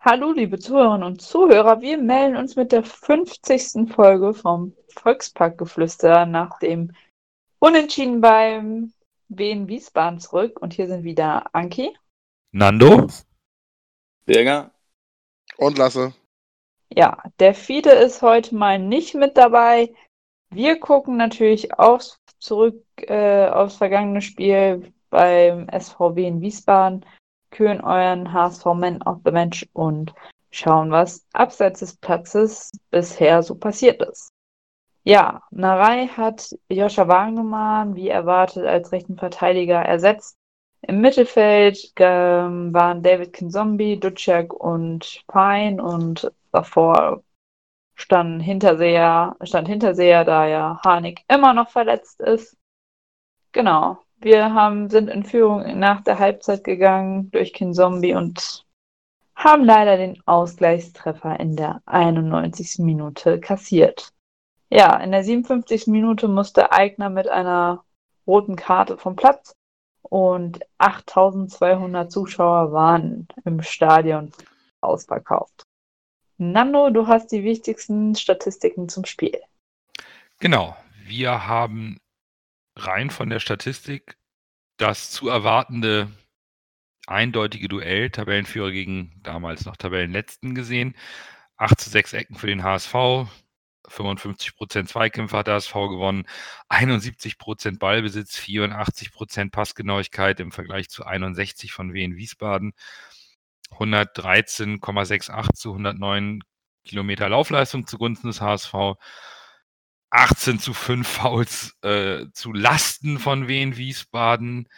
Hallo, liebe Zuhörerinnen und Zuhörer. Wir melden uns mit der 50. Folge vom Volksparkgeflüster nach dem Unentschieden beim Wien Wiesbaden zurück. Und hier sind wieder Anki. Nando? Berger. Und Lasse. Ja, der Fiete ist heute mal nicht mit dabei. Wir gucken natürlich auch zurück äh, aufs vergangene Spiel beim SVW in Wiesbaden, kühlen euren HSV Man of the Match und schauen, was abseits des Platzes bisher so passiert ist. Ja, Narei hat Joscha Wagnumann wie erwartet als rechten Verteidiger ersetzt. Im Mittelfeld ähm, waren David Kinzombie, Duciak und Pine und davor stand Hinterseher, stand Hinterseher, da ja Harnik immer noch verletzt ist. Genau. Wir haben, sind in Führung nach der Halbzeit gegangen durch Kinzombie und haben leider den Ausgleichstreffer in der 91. Minute kassiert. Ja, in der 57. Minute musste Eigner mit einer roten Karte vom Platz und 8200 Zuschauer waren im Stadion ausverkauft. Nando, du hast die wichtigsten Statistiken zum Spiel. Genau. Wir haben rein von der Statistik das zu erwartende eindeutige Duell Tabellenführer gegen damals noch Tabellenletzten gesehen. 8 zu 6 Ecken für den HSV, 55% Zweikämpfe hat der HSV gewonnen, 71% Ballbesitz, 84% Passgenauigkeit im Vergleich zu 61 von Wien Wiesbaden, 113,68 zu 109 Kilometer Laufleistung zugunsten des HSV, 18 zu 5 Fouls äh, zu Lasten von Wien Wiesbaden.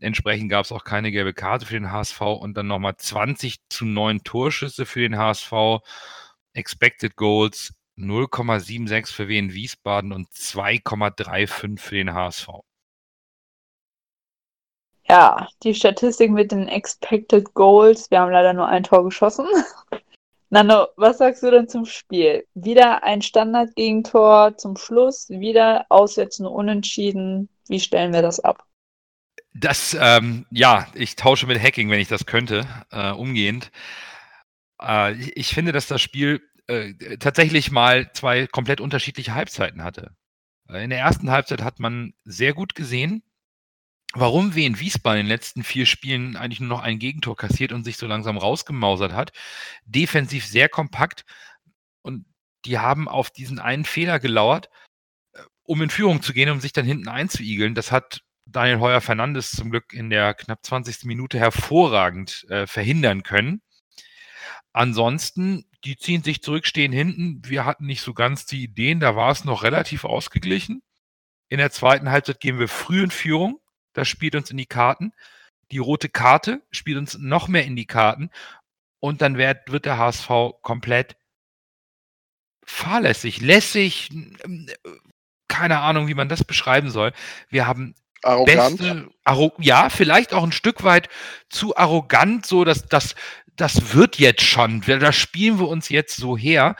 Entsprechend gab es auch keine gelbe Karte für den HSV und dann nochmal 20 zu 9 Torschüsse für den HSV. Expected Goals 0,76 für Wien Wiesbaden und 2,35 für den HSV. Ja, die Statistik mit den Expected Goals. Wir haben leider nur ein Tor geschossen. Nano, was sagst du denn zum Spiel? Wieder ein Standardgegentor zum Schluss, wieder auswärts unentschieden. Wie stellen wir das ab? Das, ähm, ja, ich tausche mit Hacking, wenn ich das könnte, äh, umgehend. Äh, ich finde, dass das Spiel äh, tatsächlich mal zwei komplett unterschiedliche Halbzeiten hatte. Äh, in der ersten Halbzeit hat man sehr gut gesehen, warum Wien Wiesbaden in den letzten vier Spielen eigentlich nur noch ein Gegentor kassiert und sich so langsam rausgemausert hat. Defensiv sehr kompakt und die haben auf diesen einen Fehler gelauert, äh, um in Führung zu gehen, um sich dann hinten einzuigeln. Das hat Daniel Heuer Fernandes zum Glück in der knapp 20. Minute hervorragend äh, verhindern können. Ansonsten, die ziehen sich zurück, stehen hinten. Wir hatten nicht so ganz die Ideen, da war es noch relativ ausgeglichen. In der zweiten Halbzeit gehen wir früh in Führung das spielt uns in die Karten. Die rote Karte spielt uns noch mehr in die Karten. Und dann wird, wird der HSV komplett fahrlässig, lässig, keine Ahnung, wie man das beschreiben soll. Wir haben Arrogant. beste, arro ja, vielleicht auch ein Stück weit zu arrogant, so dass das, das wird jetzt schon, da spielen wir uns jetzt so her.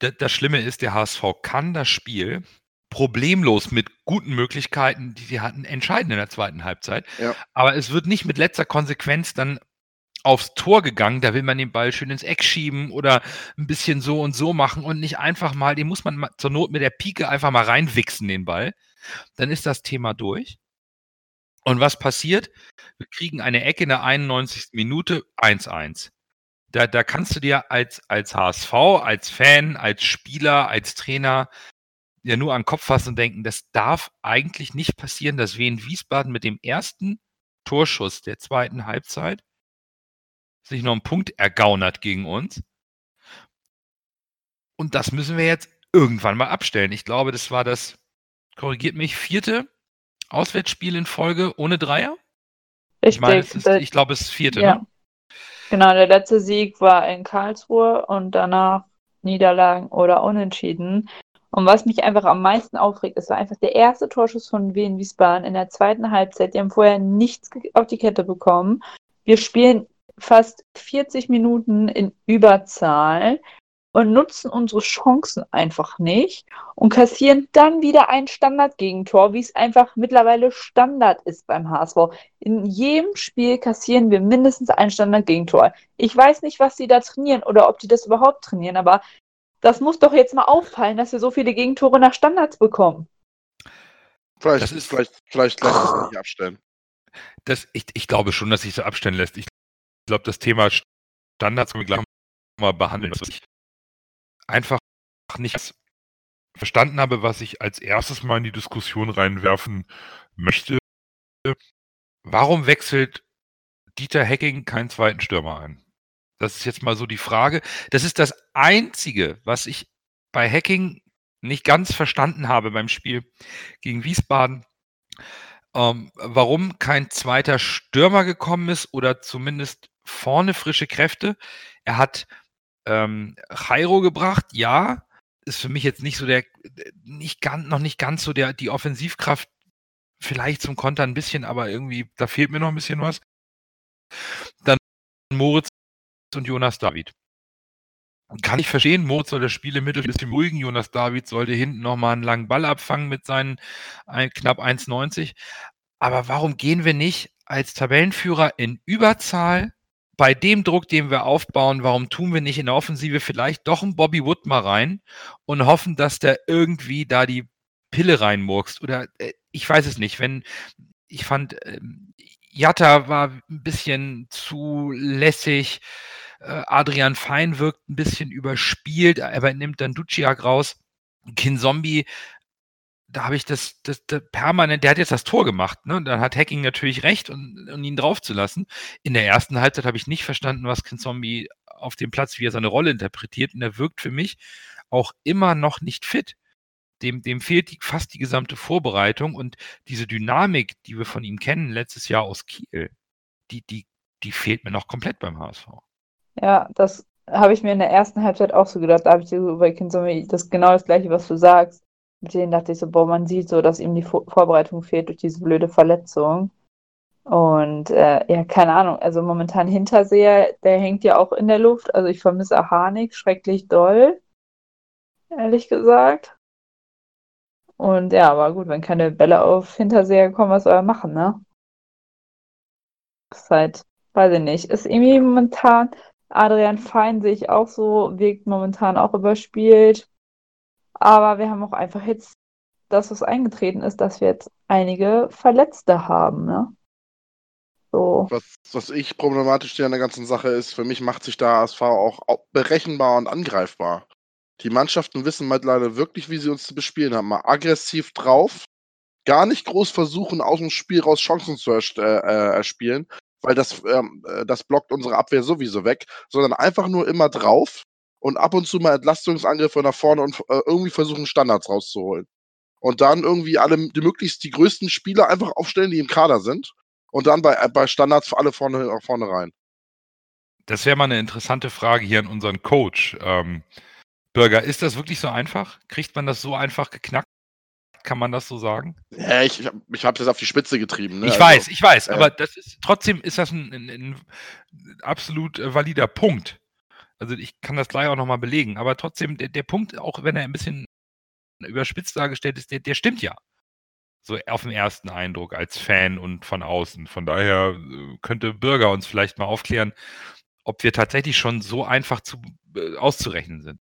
Das, das Schlimme ist, der HSV kann das Spiel problemlos mit guten Möglichkeiten, die sie hatten, entscheiden in der zweiten Halbzeit. Ja. Aber es wird nicht mit letzter Konsequenz dann aufs Tor gegangen, da will man den Ball schön ins Eck schieben oder ein bisschen so und so machen und nicht einfach mal, den muss man zur Not mit der Pike einfach mal reinwichsen, den Ball. Dann ist das Thema durch. Und was passiert? Wir kriegen eine Ecke in der 91. Minute 1-1. Da, da kannst du dir als, als HSV, als Fan, als Spieler, als Trainer ja nur an den Kopf fassen und denken, das darf eigentlich nicht passieren, dass wir in Wiesbaden mit dem ersten Torschuss der zweiten Halbzeit sich noch einen Punkt ergaunert gegen uns. Und das müssen wir jetzt irgendwann mal abstellen. Ich glaube, das war das, korrigiert mich, vierte Auswärtsspiel in Folge ohne Dreier. Richtig. Ich meine, es ist, ich glaube, es ist vierte. ja. Ne? Genau, der letzte Sieg war in Karlsruhe und danach Niederlagen oder Unentschieden. Und was mich einfach am meisten aufregt, ist einfach der erste Torschuss von Wien Wiesbaden in der zweiten Halbzeit. Die haben vorher nichts auf die Kette bekommen. Wir spielen fast 40 Minuten in Überzahl und nutzen unsere Chancen einfach nicht und kassieren dann wieder ein Standardgegentor, wie es einfach mittlerweile Standard ist beim HSV. In jedem Spiel kassieren wir mindestens ein Standardgegentor. Ich weiß nicht, was sie da trainieren oder ob die das überhaupt trainieren, aber das muss doch jetzt mal auffallen, dass wir so viele Gegentore nach Standards bekommen. Vielleicht, das ist, vielleicht, vielleicht lässt es sich abstellen. Das, ich, ich glaube schon, dass sich so abstellen lässt. Ich glaube, das Thema Standards können wir gleich mal behandeln. Was ich einfach nicht verstanden habe, was ich als erstes mal in die Diskussion reinwerfen möchte. Warum wechselt Dieter Hecking keinen zweiten Stürmer ein? Das ist jetzt mal so die Frage. Das ist das Einzige, was ich bei Hacking nicht ganz verstanden habe beim Spiel gegen Wiesbaden. Ähm, warum kein zweiter Stürmer gekommen ist oder zumindest vorne frische Kräfte. Er hat ähm, gebracht, ja, ist für mich jetzt nicht so der, nicht ganz, noch nicht ganz so der, die Offensivkraft, vielleicht zum Konter ein bisschen, aber irgendwie, da fehlt mir noch ein bisschen was. Dann Moritz und Jonas David. Kann ich verstehen, Moritz soll das Spiel im Mittelfeld ein bisschen beruhigen, Jonas David sollte hinten nochmal einen langen Ball abfangen mit seinen ein, knapp 1,90. Aber warum gehen wir nicht als Tabellenführer in Überzahl bei dem Druck, den wir aufbauen, warum tun wir nicht in der Offensive vielleicht doch einen Bobby Wood mal rein und hoffen, dass der irgendwie da die Pille reinmurkst? Oder äh, ich weiß es nicht. Wenn ich fand, äh, Jatta war ein bisschen zu lässig. Äh, Adrian Fein wirkt ein bisschen überspielt, aber nimmt dann Duciak raus. Kin Zombie da habe ich das, das, das, permanent, der hat jetzt das Tor gemacht, ne? Dann hat Hacking natürlich recht, und, um ihn draufzulassen. In der ersten Halbzeit habe ich nicht verstanden, was Ken Zombie auf dem Platz, wie er seine Rolle interpretiert. Und er wirkt für mich auch immer noch nicht fit. Dem, dem fehlt die, fast die gesamte Vorbereitung und diese Dynamik, die wir von ihm kennen, letztes Jahr aus Kiel, die, die, die fehlt mir noch komplett beim HSV. Ja, das habe ich mir in der ersten Halbzeit auch so gedacht. Da habe ich so bei Ken Zombie das genau das gleiche, was du sagst mit denen dachte ich so, boah, man sieht so, dass ihm die Vor Vorbereitung fehlt durch diese blöde Verletzung. Und äh, ja, keine Ahnung, also momentan Hinterseher, der hängt ja auch in der Luft. Also ich vermisse Harnik schrecklich doll, ehrlich gesagt. Und ja, aber gut, wenn keine Bälle auf Hinterseher kommen, was soll er machen, ne? ist halt, weiß ich nicht, ist irgendwie momentan, Adrian Fein sehe ich auch so, wirkt momentan auch überspielt. Aber wir haben auch einfach jetzt das, was eingetreten ist, dass wir jetzt einige Verletzte haben. Ne? So. Was, was ich problematisch an der ganzen Sache ist, für mich macht sich da ASV auch berechenbar und angreifbar. Die Mannschaften wissen mittlerweile wirklich, wie sie uns zu bespielen haben. Mal aggressiv drauf, gar nicht groß versuchen, aus dem Spiel raus Chancen zu äh, äh, erspielen, weil das, ähm, äh, das blockt unsere Abwehr sowieso weg, sondern einfach nur immer drauf und ab und zu mal Entlastungsangriffe nach vorne und äh, irgendwie versuchen, Standards rauszuholen. Und dann irgendwie alle, die möglichst die größten Spieler einfach aufstellen, die im Kader sind. Und dann bei, bei Standards alle vorne, vorne rein. Das wäre mal eine interessante Frage hier an unseren Coach. Ähm, Bürger, ist das wirklich so einfach? Kriegt man das so einfach geknackt? Kann man das so sagen? Ja, ich, ich habe das auf die Spitze getrieben. Ne? Ich also, weiß, ich weiß, äh, aber das ist trotzdem ist das ein, ein, ein absolut äh, valider Punkt. Also ich kann das gleich auch nochmal belegen. Aber trotzdem, der, der Punkt, auch wenn er ein bisschen überspitzt dargestellt ist, der, der stimmt ja. So auf den ersten Eindruck als Fan und von außen. Von daher äh, könnte Bürger uns vielleicht mal aufklären, ob wir tatsächlich schon so einfach zu, äh, auszurechnen sind.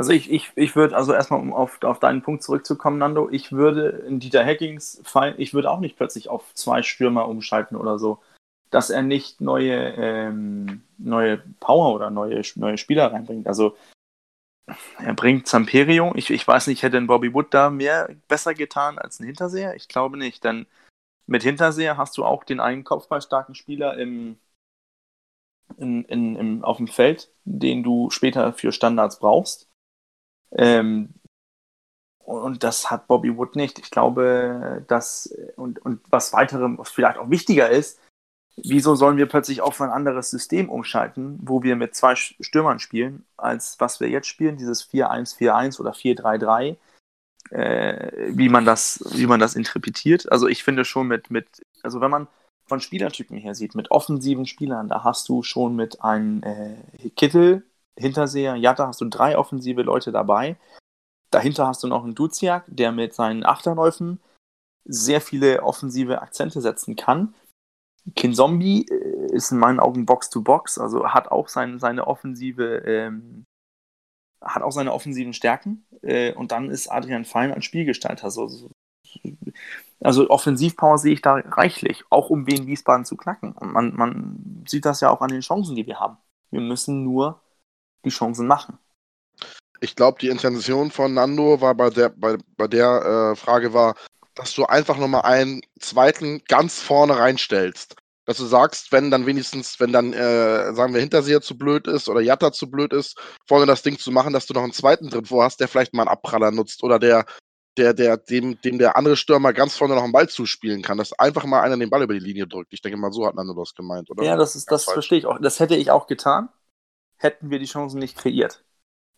Also ich, ich, ich würde, also erstmal um auf, auf deinen Punkt zurückzukommen, Nando, ich würde in Dieter Hackings Fall, ich würde auch nicht plötzlich auf zwei Stürmer umschalten oder so dass er nicht neue, ähm, neue Power oder neue, neue Spieler reinbringt. Also er bringt Zamperio. Ich, ich weiß nicht, hätte ein Bobby Wood da mehr besser getan als ein Hinterseher? Ich glaube nicht, denn mit Hinterseher hast du auch den einen kopfballstarken Spieler im, in, in, im, auf dem Feld, den du später für Standards brauchst. Ähm, und das hat Bobby Wood nicht. Ich glaube, dass, und, und was weitere, was vielleicht auch wichtiger ist, wieso sollen wir plötzlich auf ein anderes System umschalten, wo wir mit zwei Stürmern spielen, als was wir jetzt spielen, dieses 4-1-4-1 oder 4-3-3, äh, wie, man das, wie man das interpretiert. Also ich finde schon mit, mit, also wenn man von Spielertypen her sieht, mit offensiven Spielern, da hast du schon mit einem äh, Kittel, Hinterseher, Jatta hast du drei offensive Leute dabei. Dahinter hast du noch einen Duziak, der mit seinen Achterläufen sehr viele offensive Akzente setzen kann. Kinzombie äh, ist in meinen Augen Box-to-Box, also hat auch sein, seine offensive, ähm, hat auch seine offensiven Stärken. Äh, und dann ist Adrian Fein als Spielgestalter. So, so, also Offensivpower sehe ich da reichlich, auch um Wien Wiesbaden zu knacken. Und man, man sieht das ja auch an den Chancen, die wir haben. Wir müssen nur die Chancen machen. Ich glaube, die Intention von Nando war bei der, bei, bei der äh, Frage war, dass du einfach nochmal einen zweiten ganz vorne reinstellst. Dass du sagst, wenn dann wenigstens, wenn dann, äh, sagen wir, Hinterseher zu blöd ist oder Jatta zu blöd ist, vorne das Ding zu machen, dass du noch einen zweiten drin vor hast, der vielleicht mal einen Abpraller nutzt oder der, der, der, dem, dem der andere Stürmer ganz vorne noch einen Ball zuspielen kann, dass einfach mal einer den Ball über die Linie drückt. Ich denke mal, so hat Nando das gemeint, oder? Ja, das ist, das verstehe ich auch. Das hätte ich auch getan, hätten wir die Chancen nicht kreiert.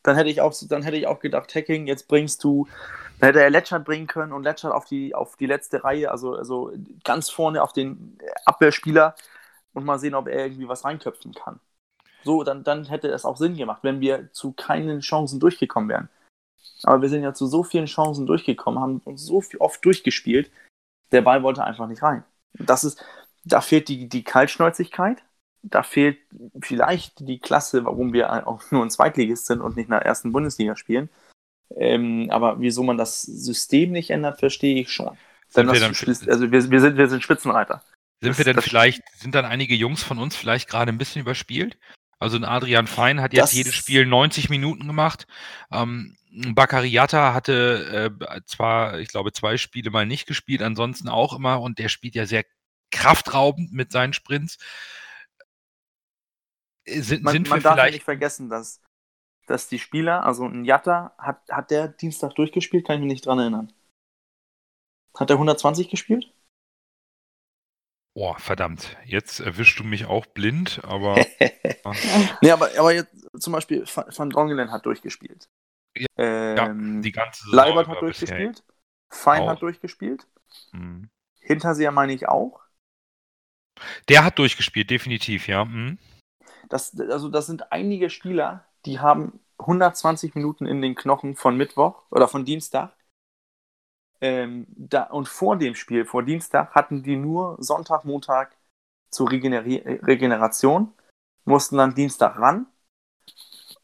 Dann hätte ich auch, dann hätte ich auch gedacht, Hacking, jetzt bringst du, dann hätte er Letschert bringen können und Letschert auf die, auf die letzte Reihe, also, also ganz vorne auf den Abwehrspieler und mal sehen, ob er irgendwie was reinköpfen kann. So, dann, dann hätte es auch Sinn gemacht, wenn wir zu keinen Chancen durchgekommen wären. Aber wir sind ja zu so vielen Chancen durchgekommen, haben uns so oft durchgespielt, der Ball wollte einfach nicht rein. Das ist, da fehlt die, die Kaltschnäuzigkeit, da fehlt vielleicht die Klasse, warum wir auch nur ein Zweitligist sind und nicht in der ersten Bundesliga spielen. Ähm, aber wieso man das System nicht ändert, verstehe ich schon. Sind wir, dann, also wir, wir, sind, wir sind Spitzenreiter. Sind das, wir denn vielleicht, sind dann einige Jungs von uns vielleicht gerade ein bisschen überspielt? Also ein Adrian Fein hat jetzt jedes Spiel 90 Minuten gemacht. Ähm, Bakariata hatte äh, zwar, ich glaube, zwei Spiele mal nicht gespielt, ansonsten auch immer und der spielt ja sehr kraftraubend mit seinen Sprints. Äh, sind, man, sind man darf vielleicht... nicht vergessen, dass, dass die Spieler, also ein Jatta, hat, hat der Dienstag durchgespielt? Kann ich mich nicht dran erinnern. Hat er 120 gespielt? Boah, verdammt. Jetzt erwischst du mich auch blind, aber. nee, aber, aber jetzt zum Beispiel Van Drongelen hat durchgespielt. Ja, ähm, die ganze Saison Leibert hat durchgespielt. Fein auch. hat durchgespielt. Mhm. Hinterseher meine ich auch. Der hat durchgespielt, definitiv, ja. Mhm. Das, also das sind einige Spieler, die haben 120 Minuten in den Knochen von Mittwoch oder von Dienstag. Ähm, da, und vor dem Spiel, vor Dienstag, hatten die nur Sonntag, Montag zur Regeneri Regeneration, mussten dann Dienstag ran.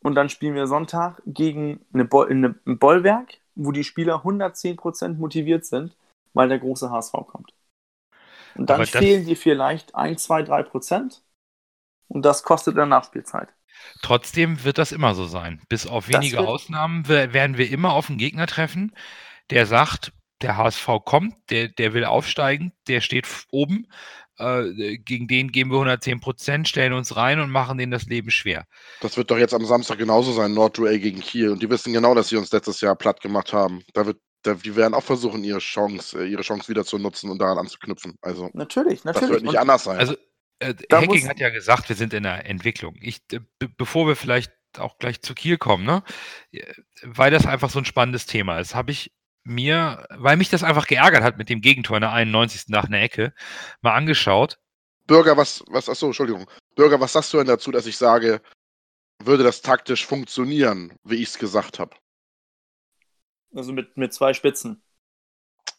Und dann spielen wir Sonntag gegen eine Bo eine, ein Bollwerk, wo die Spieler 110% motiviert sind, weil der große HSV kommt. Und dann fehlen dir vielleicht 1, 2, 3 Prozent. Und das kostet dann Nachspielzeit. Trotzdem wird das immer so sein. Bis auf wenige Ausnahmen werden wir immer auf einen Gegner treffen, der sagt, der HSV kommt, der, der will aufsteigen, der steht oben. Äh, gegen den geben wir 110 Prozent, stellen uns rein und machen denen das Leben schwer. Das wird doch jetzt am Samstag genauso sein, Nordduell gegen Kiel. Und die wissen genau, dass sie uns letztes Jahr platt gemacht haben. Da wird, da, die werden auch versuchen, ihre Chance, äh, ihre Chance wieder zu nutzen und daran anzuknüpfen. Also natürlich, natürlich. Das wird nicht und anders sein. Also äh, Hacking hat ja gesagt, wir sind in der Entwicklung. Ich, äh, bevor wir vielleicht auch gleich zu Kiel kommen, ne? weil das einfach so ein spannendes Thema ist, habe ich mir, weil mich das einfach geärgert hat mit dem Gegentor in der 91. nach einer Ecke, mal angeschaut. Bürger, was, was, achso, Entschuldigung. Bürger, was sagst du denn dazu, dass ich sage, würde das taktisch funktionieren, wie ich es gesagt habe? Also mit, mit zwei Spitzen.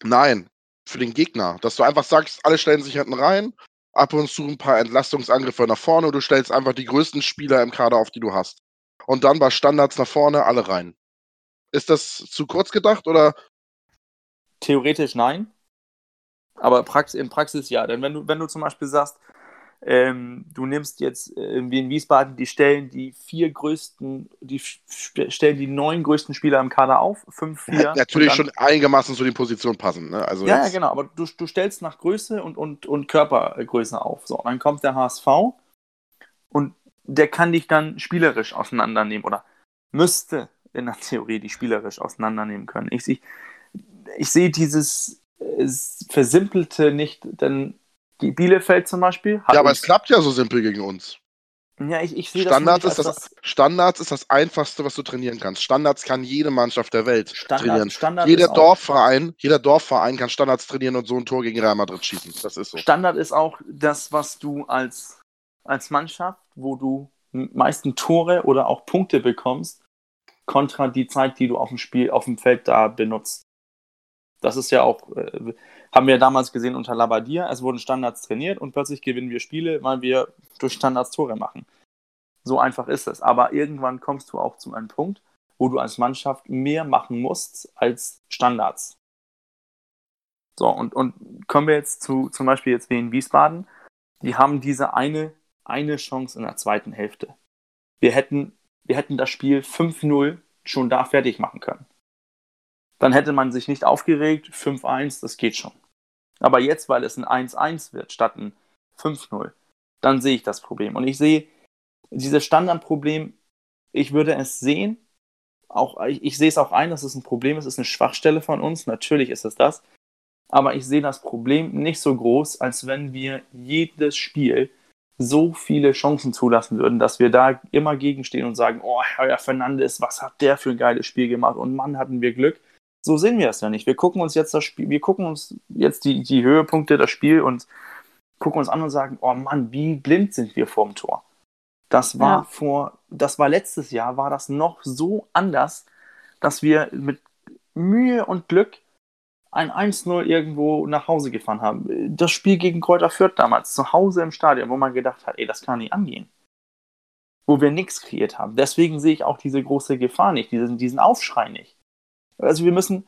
Nein, für den Gegner. Dass du einfach sagst, alle stellen sich hinten rein, ab und zu ein paar Entlastungsangriffe nach vorne und du stellst einfach die größten Spieler im Kader auf, die du hast. Und dann bei Standards nach vorne alle rein. Ist das zu kurz gedacht oder Theoretisch nein, aber in Praxis ja. Denn wenn du, wenn du zum Beispiel sagst, ähm, du nimmst jetzt äh, wie in Wiesbaden die Stellen die vier größten, die stellen die neun größten Spieler im Kader auf, fünf, vier. Ja, natürlich schon einigermaßen zu den Positionen passen. Ne? Also ja, ja, genau, aber du, du stellst nach Größe und, und, und Körpergröße auf. So, dann kommt der HSV und der kann dich dann spielerisch auseinandernehmen oder müsste in der Theorie die spielerisch auseinandernehmen können. Ich, ich, ich sehe dieses äh, Versimpelte nicht, denn Bielefeld zum Beispiel. ja, aber es klappt ja so simpel gegen uns. Ja, ich, ich sehe Standards das, ist das, Standards ist das Einfachste, was du trainieren kannst. Standards kann jede Mannschaft der Welt Standard, trainieren. Standard jeder Dorfverein, jeder Dorfverein kann Standards trainieren und so ein Tor gegen Real Madrid schießen. Das ist so. Standard ist auch das, was du als, als Mannschaft, wo du meisten Tore oder auch Punkte bekommst, kontra die Zeit, die du auf dem Spiel, auf dem Feld da benutzt. Das ist ja auch, äh, haben wir damals gesehen unter Labadia. Es wurden Standards trainiert und plötzlich gewinnen wir Spiele, weil wir durch Standards Tore machen. So einfach ist es. Aber irgendwann kommst du auch zu einem Punkt, wo du als Mannschaft mehr machen musst als Standards. So, und, und kommen wir jetzt zu zum Beispiel jetzt wie in Wiesbaden. Die haben diese eine, eine Chance in der zweiten Hälfte. Wir hätten, wir hätten das Spiel 5-0 schon da fertig machen können dann hätte man sich nicht aufgeregt, 5-1, das geht schon. Aber jetzt, weil es ein 1-1 wird statt ein 5-0, dann sehe ich das Problem. Und ich sehe dieses Standardproblem, ich würde es sehen, auch, ich, ich sehe es auch ein, dass es ein Problem ist, es ist eine Schwachstelle von uns, natürlich ist es das, aber ich sehe das Problem nicht so groß, als wenn wir jedes Spiel so viele Chancen zulassen würden, dass wir da immer gegenstehen und sagen, oh, Herr Fernandes, was hat der für ein geiles Spiel gemacht und Mann, hatten wir Glück. So sehen wir es ja nicht. Wir gucken uns jetzt das Spiel, wir gucken uns jetzt die, die Höhepunkte das Spiel und gucken uns an und sagen, oh Mann, wie blind sind wir vorm Tor. Das war ja. vor, das war letztes Jahr, war das noch so anders, dass wir mit Mühe und Glück ein 1-0 irgendwo nach Hause gefahren haben. Das Spiel gegen Kräuter Fürth damals, zu Hause im Stadion, wo man gedacht hat, ey, das kann nicht angehen. Wo wir nichts kreiert haben. Deswegen sehe ich auch diese große Gefahr nicht, diesen, diesen Aufschrei nicht. Also wir müssen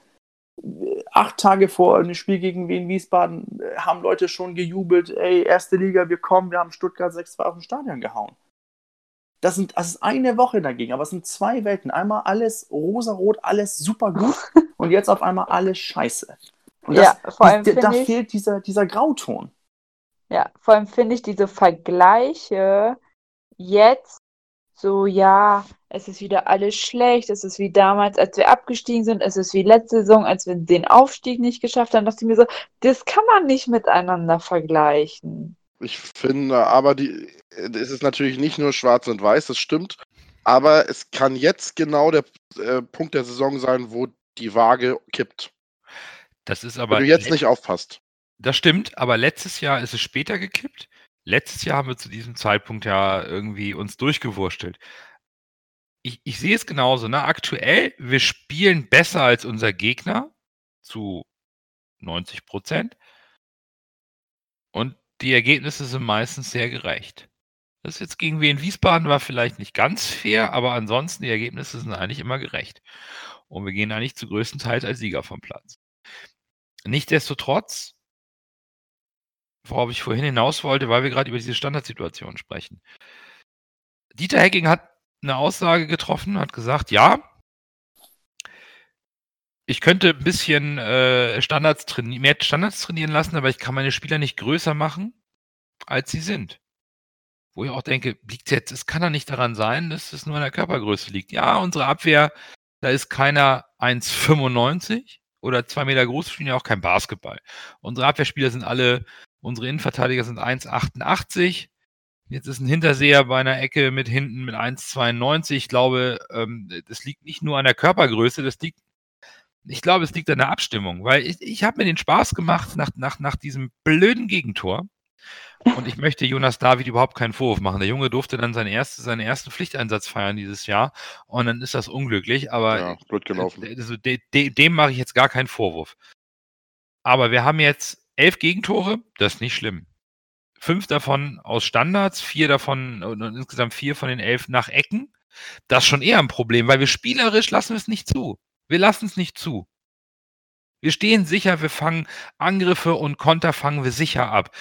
acht Tage vor einem Spiel gegen Wien Wiesbaden äh, haben Leute schon gejubelt, ey, erste Liga, wir kommen, wir haben Stuttgart 6-2 auf dem Stadion gehauen. Das, sind, das ist eine Woche dagegen, aber es sind zwei Welten. Einmal alles rosarot, alles super gut und jetzt auf einmal alles scheiße. Und das, ja, vor allem da ich, fehlt dieser, dieser Grauton. Ja, vor allem finde ich diese Vergleiche jetzt so, ja, es ist wieder alles schlecht, es ist wie damals, als wir abgestiegen sind, es ist wie letzte Saison, als wir den Aufstieg nicht geschafft haben, dachte ich mir so, das kann man nicht miteinander vergleichen. Ich finde, aber die, es ist natürlich nicht nur schwarz und weiß, das stimmt, aber es kann jetzt genau der äh, Punkt der Saison sein, wo die Waage kippt. Das ist aber. Wenn du jetzt nicht aufpasst. Das stimmt, aber letztes Jahr ist es später gekippt. Letztes Jahr haben wir zu diesem Zeitpunkt ja irgendwie uns durchgewurstelt. Ich, ich sehe es genauso. Ne? Aktuell, wir spielen besser als unser Gegner zu 90 Prozent. Und die Ergebnisse sind meistens sehr gerecht. Das jetzt gegen Wien Wiesbaden war vielleicht nicht ganz fair, aber ansonsten die Ergebnisse sind eigentlich immer gerecht. Und wir gehen eigentlich zu größten Teil als Sieger vom Platz. Nichtsdestotrotz worauf ich vorhin hinaus wollte, weil wir gerade über diese Standardsituation sprechen. Dieter Hecking hat eine Aussage getroffen, hat gesagt, ja, ich könnte ein bisschen äh, Standards mehr Standards trainieren lassen, aber ich kann meine Spieler nicht größer machen, als sie sind. Wo ich auch denke, liegt jetzt, es kann doch nicht daran sein, dass es nur an der Körpergröße liegt. Ja, unsere Abwehr, da ist keiner 1,95 oder zwei Meter groß, spielen ja auch kein Basketball. Unsere Abwehrspieler sind alle Unsere Innenverteidiger sind 1,88. Jetzt ist ein Hinterseher bei einer Ecke mit hinten mit 1,92. Ich glaube, ähm, das liegt nicht nur an der Körpergröße, das liegt, ich glaube, es liegt an der Abstimmung, weil ich, ich habe mir den Spaß gemacht nach, nach, nach diesem blöden Gegentor. Und ich möchte Jonas David überhaupt keinen Vorwurf machen. Der Junge durfte dann seinen, erste, seinen ersten Pflichteinsatz feiern dieses Jahr und dann ist das unglücklich, aber ja, blöd gelaufen. Also, de, de, dem mache ich jetzt gar keinen Vorwurf. Aber wir haben jetzt elf Gegentore, das ist nicht schlimm. Fünf davon aus Standards, vier davon und insgesamt vier von den elf nach Ecken. Das ist schon eher ein Problem, weil wir spielerisch lassen es nicht zu. Wir lassen es nicht zu. Wir stehen sicher, wir fangen Angriffe und Konter fangen wir sicher ab.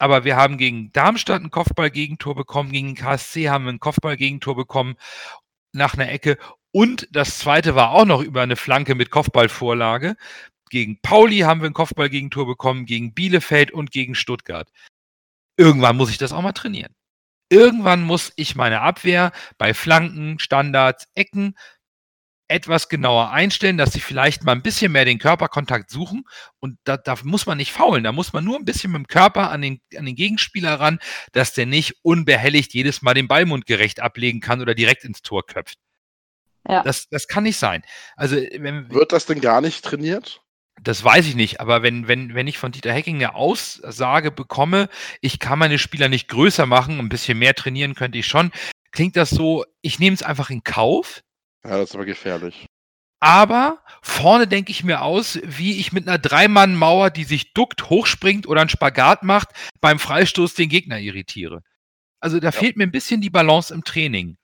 Aber wir haben gegen Darmstadt ein Kopfball-Gegentor bekommen, gegen den KSC haben wir ein Kopfball-Gegentor bekommen nach einer Ecke. Und das zweite war auch noch über eine Flanke mit Kopfballvorlage gegen Pauli haben wir ein Kopfballgegentor bekommen, gegen Bielefeld und gegen Stuttgart. Irgendwann muss ich das auch mal trainieren. Irgendwann muss ich meine Abwehr bei Flanken, Standards, Ecken etwas genauer einstellen, dass sie vielleicht mal ein bisschen mehr den Körperkontakt suchen. Und da, da muss man nicht faulen, da muss man nur ein bisschen mit dem Körper an den, an den Gegenspieler ran, dass der nicht unbehelligt jedes Mal den Ballmund gerecht ablegen kann oder direkt ins Tor köpft. Ja. Das, das kann nicht sein. Also, wenn, Wird das denn gar nicht trainiert? Das weiß ich nicht, aber wenn, wenn, wenn ich von Dieter Hecking eine Aussage bekomme, ich kann meine Spieler nicht größer machen, ein bisschen mehr trainieren könnte ich schon, klingt das so, ich nehme es einfach in Kauf. Ja, das ist aber gefährlich. Aber vorne denke ich mir aus, wie ich mit einer Dreimann-Mauer, die sich duckt, hochspringt oder einen Spagat macht, beim Freistoß den Gegner irritiere. Also da ja. fehlt mir ein bisschen die Balance im Training.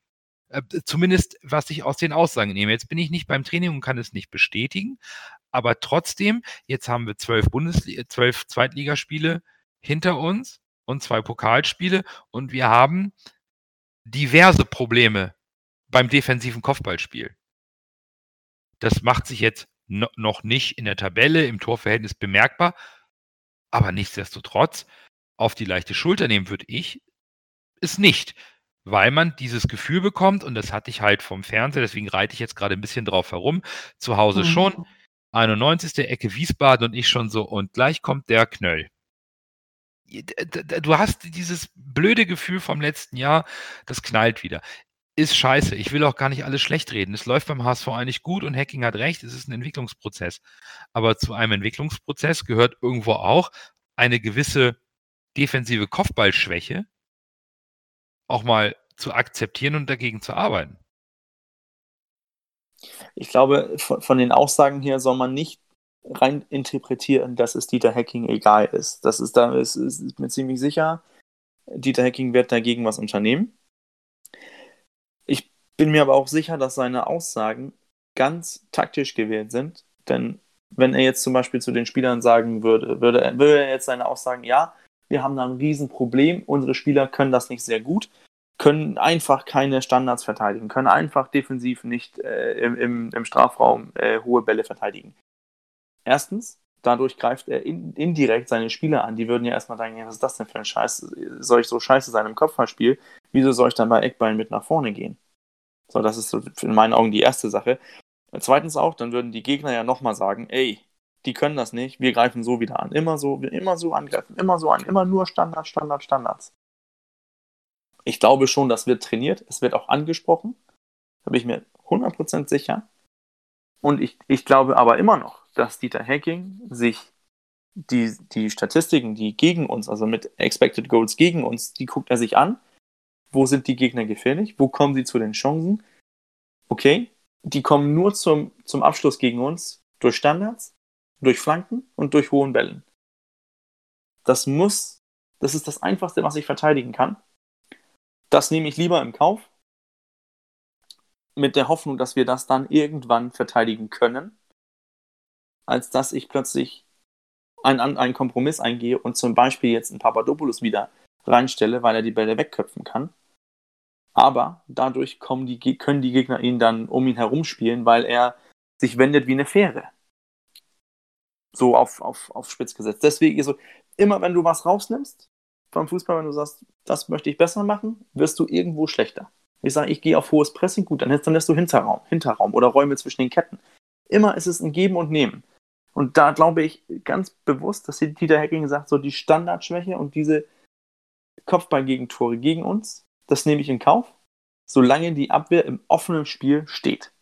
Äh, zumindest was ich aus den Aussagen nehme. Jetzt bin ich nicht beim Training und kann es nicht bestätigen, aber trotzdem, jetzt haben wir zwölf Bundesliga, zwölf Zweitligaspiele hinter uns und zwei Pokalspiele und wir haben diverse Probleme beim defensiven Kopfballspiel. Das macht sich jetzt no noch nicht in der Tabelle im Torverhältnis bemerkbar, aber nichtsdestotrotz auf die leichte Schulter nehmen würde ich es nicht, weil man dieses Gefühl bekommt und das hatte ich halt vom Fernseher, deswegen reite ich jetzt gerade ein bisschen drauf herum, zu Hause mhm. schon 91. Ecke Wiesbaden und ich schon so, und gleich kommt der Knöll. Du hast dieses blöde Gefühl vom letzten Jahr, das knallt wieder. Ist scheiße. Ich will auch gar nicht alles schlecht reden. Es läuft beim HSV eigentlich gut und Hacking hat recht, es ist ein Entwicklungsprozess. Aber zu einem Entwicklungsprozess gehört irgendwo auch eine gewisse defensive Kopfballschwäche auch mal zu akzeptieren und dagegen zu arbeiten. Ich glaube, von, von den Aussagen her soll man nicht rein interpretieren, dass es Dieter Hacking egal ist. Das ist da ist, ist mir ziemlich sicher. Dieter Hacking wird dagegen was unternehmen. Ich bin mir aber auch sicher, dass seine Aussagen ganz taktisch gewählt sind. Denn wenn er jetzt zum Beispiel zu den Spielern sagen würde, würde, würde er jetzt seine Aussagen, ja, wir haben da ein Riesenproblem, unsere Spieler können das nicht sehr gut, können einfach keine Standards verteidigen, können einfach defensiv nicht äh, im, im, Strafraum äh, hohe Bälle verteidigen. Erstens, dadurch greift er in, indirekt seine Spieler an. Die würden ja erstmal denken, was ist das denn für ein Scheiß? Soll ich so scheiße sein im Kopfballspiel? Wieso soll ich dann bei Eckballen mit nach vorne gehen? So, das ist so in meinen Augen die erste Sache. Zweitens auch, dann würden die Gegner ja nochmal sagen, ey, die können das nicht, wir greifen so wieder an. Immer so, immer so angreifen, immer so an, immer nur Standard, Standard, Standards. Ich glaube schon, das wird trainiert. Es wird auch angesprochen. Da bin ich mir 100% sicher. Und ich, ich glaube aber immer noch, dass Dieter Hacking sich die, die Statistiken, die gegen uns, also mit Expected Goals gegen uns, die guckt er sich an. Wo sind die Gegner gefährlich? Wo kommen sie zu den Chancen? Okay, die kommen nur zum, zum Abschluss gegen uns durch Standards, durch Flanken und durch hohen Bällen. Das muss, das ist das Einfachste, was ich verteidigen kann. Das nehme ich lieber im Kauf, mit der Hoffnung, dass wir das dann irgendwann verteidigen können, als dass ich plötzlich einen, einen Kompromiss eingehe und zum Beispiel jetzt einen Papadopoulos wieder reinstelle, weil er die Bälle wegköpfen kann. Aber dadurch die, können die Gegner ihn dann um ihn herum spielen, weil er sich wendet wie eine Fähre. So auf, auf, auf Spitz gesetzt. Deswegen, so, immer wenn du was rausnimmst, beim Fußball, wenn du sagst, das möchte ich besser machen, wirst du irgendwo schlechter. Ich sage, ich gehe auf hohes Pressing, gut, dann, dann lässt du Hinterraum, Hinterraum oder Räume zwischen den Ketten. Immer ist es ein Geben und Nehmen. Und da glaube ich ganz bewusst, dass Dieter Hecking sagt, so die Standardschwäche und diese Kopfballgegentore gegen uns, das nehme ich in Kauf, solange die Abwehr im offenen Spiel steht.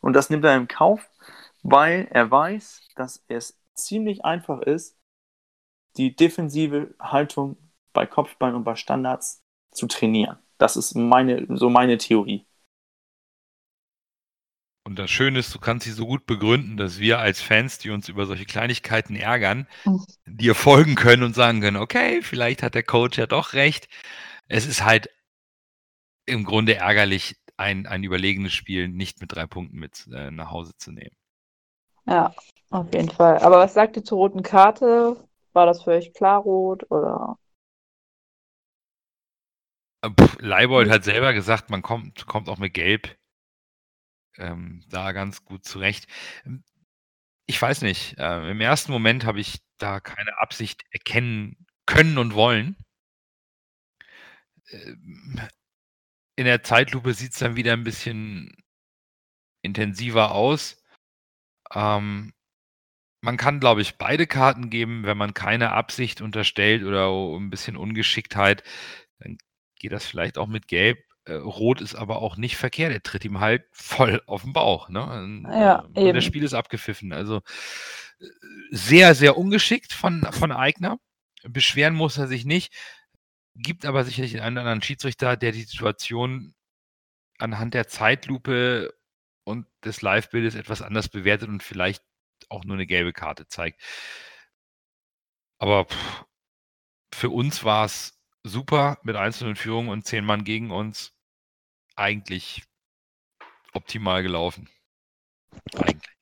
Und das nimmt er in Kauf, weil er weiß, dass es ziemlich einfach ist, die defensive Haltung bei Kopfballen und bei Standards zu trainieren. Das ist meine, so meine Theorie. Und das Schöne ist, du kannst sie so gut begründen, dass wir als Fans, die uns über solche Kleinigkeiten ärgern, mhm. dir folgen können und sagen können, okay, vielleicht hat der Coach ja doch recht. Es ist halt im Grunde ärgerlich, ein, ein überlegenes Spiel nicht mit drei Punkten mit äh, nach Hause zu nehmen. Ja, auf jeden Fall. Aber was sagt ihr zur roten Karte? War das für euch klar rot oder? Äh, Leibold hat selber gesagt, man kommt, kommt auch mit Gelb ähm, da ganz gut zurecht. Ähm, ich weiß nicht. Äh, Im ersten Moment habe ich da keine Absicht erkennen können und wollen. Ähm, in der Zeitlupe sieht es dann wieder ein bisschen intensiver aus. Ähm, man kann, glaube ich, beide Karten geben, wenn man keine Absicht unterstellt oder ein bisschen Ungeschicktheit, dann geht das vielleicht auch mit Gelb. Äh, Rot ist aber auch nicht verkehrt. Er tritt ihm halt voll auf den Bauch. Ne? Und, Ja, äh, und eben. das Spiel ist abgepfiffen. Also äh, sehr, sehr ungeschickt von, von Eigner. Beschweren muss er sich nicht. Gibt aber sicherlich einen anderen Schiedsrichter, der die Situation anhand der Zeitlupe und des Live-Bildes etwas anders bewertet und vielleicht auch nur eine gelbe Karte zeigt. Aber pff, für uns war es super mit einzelnen Führungen und zehn Mann gegen uns. Eigentlich optimal gelaufen. Eigentlich.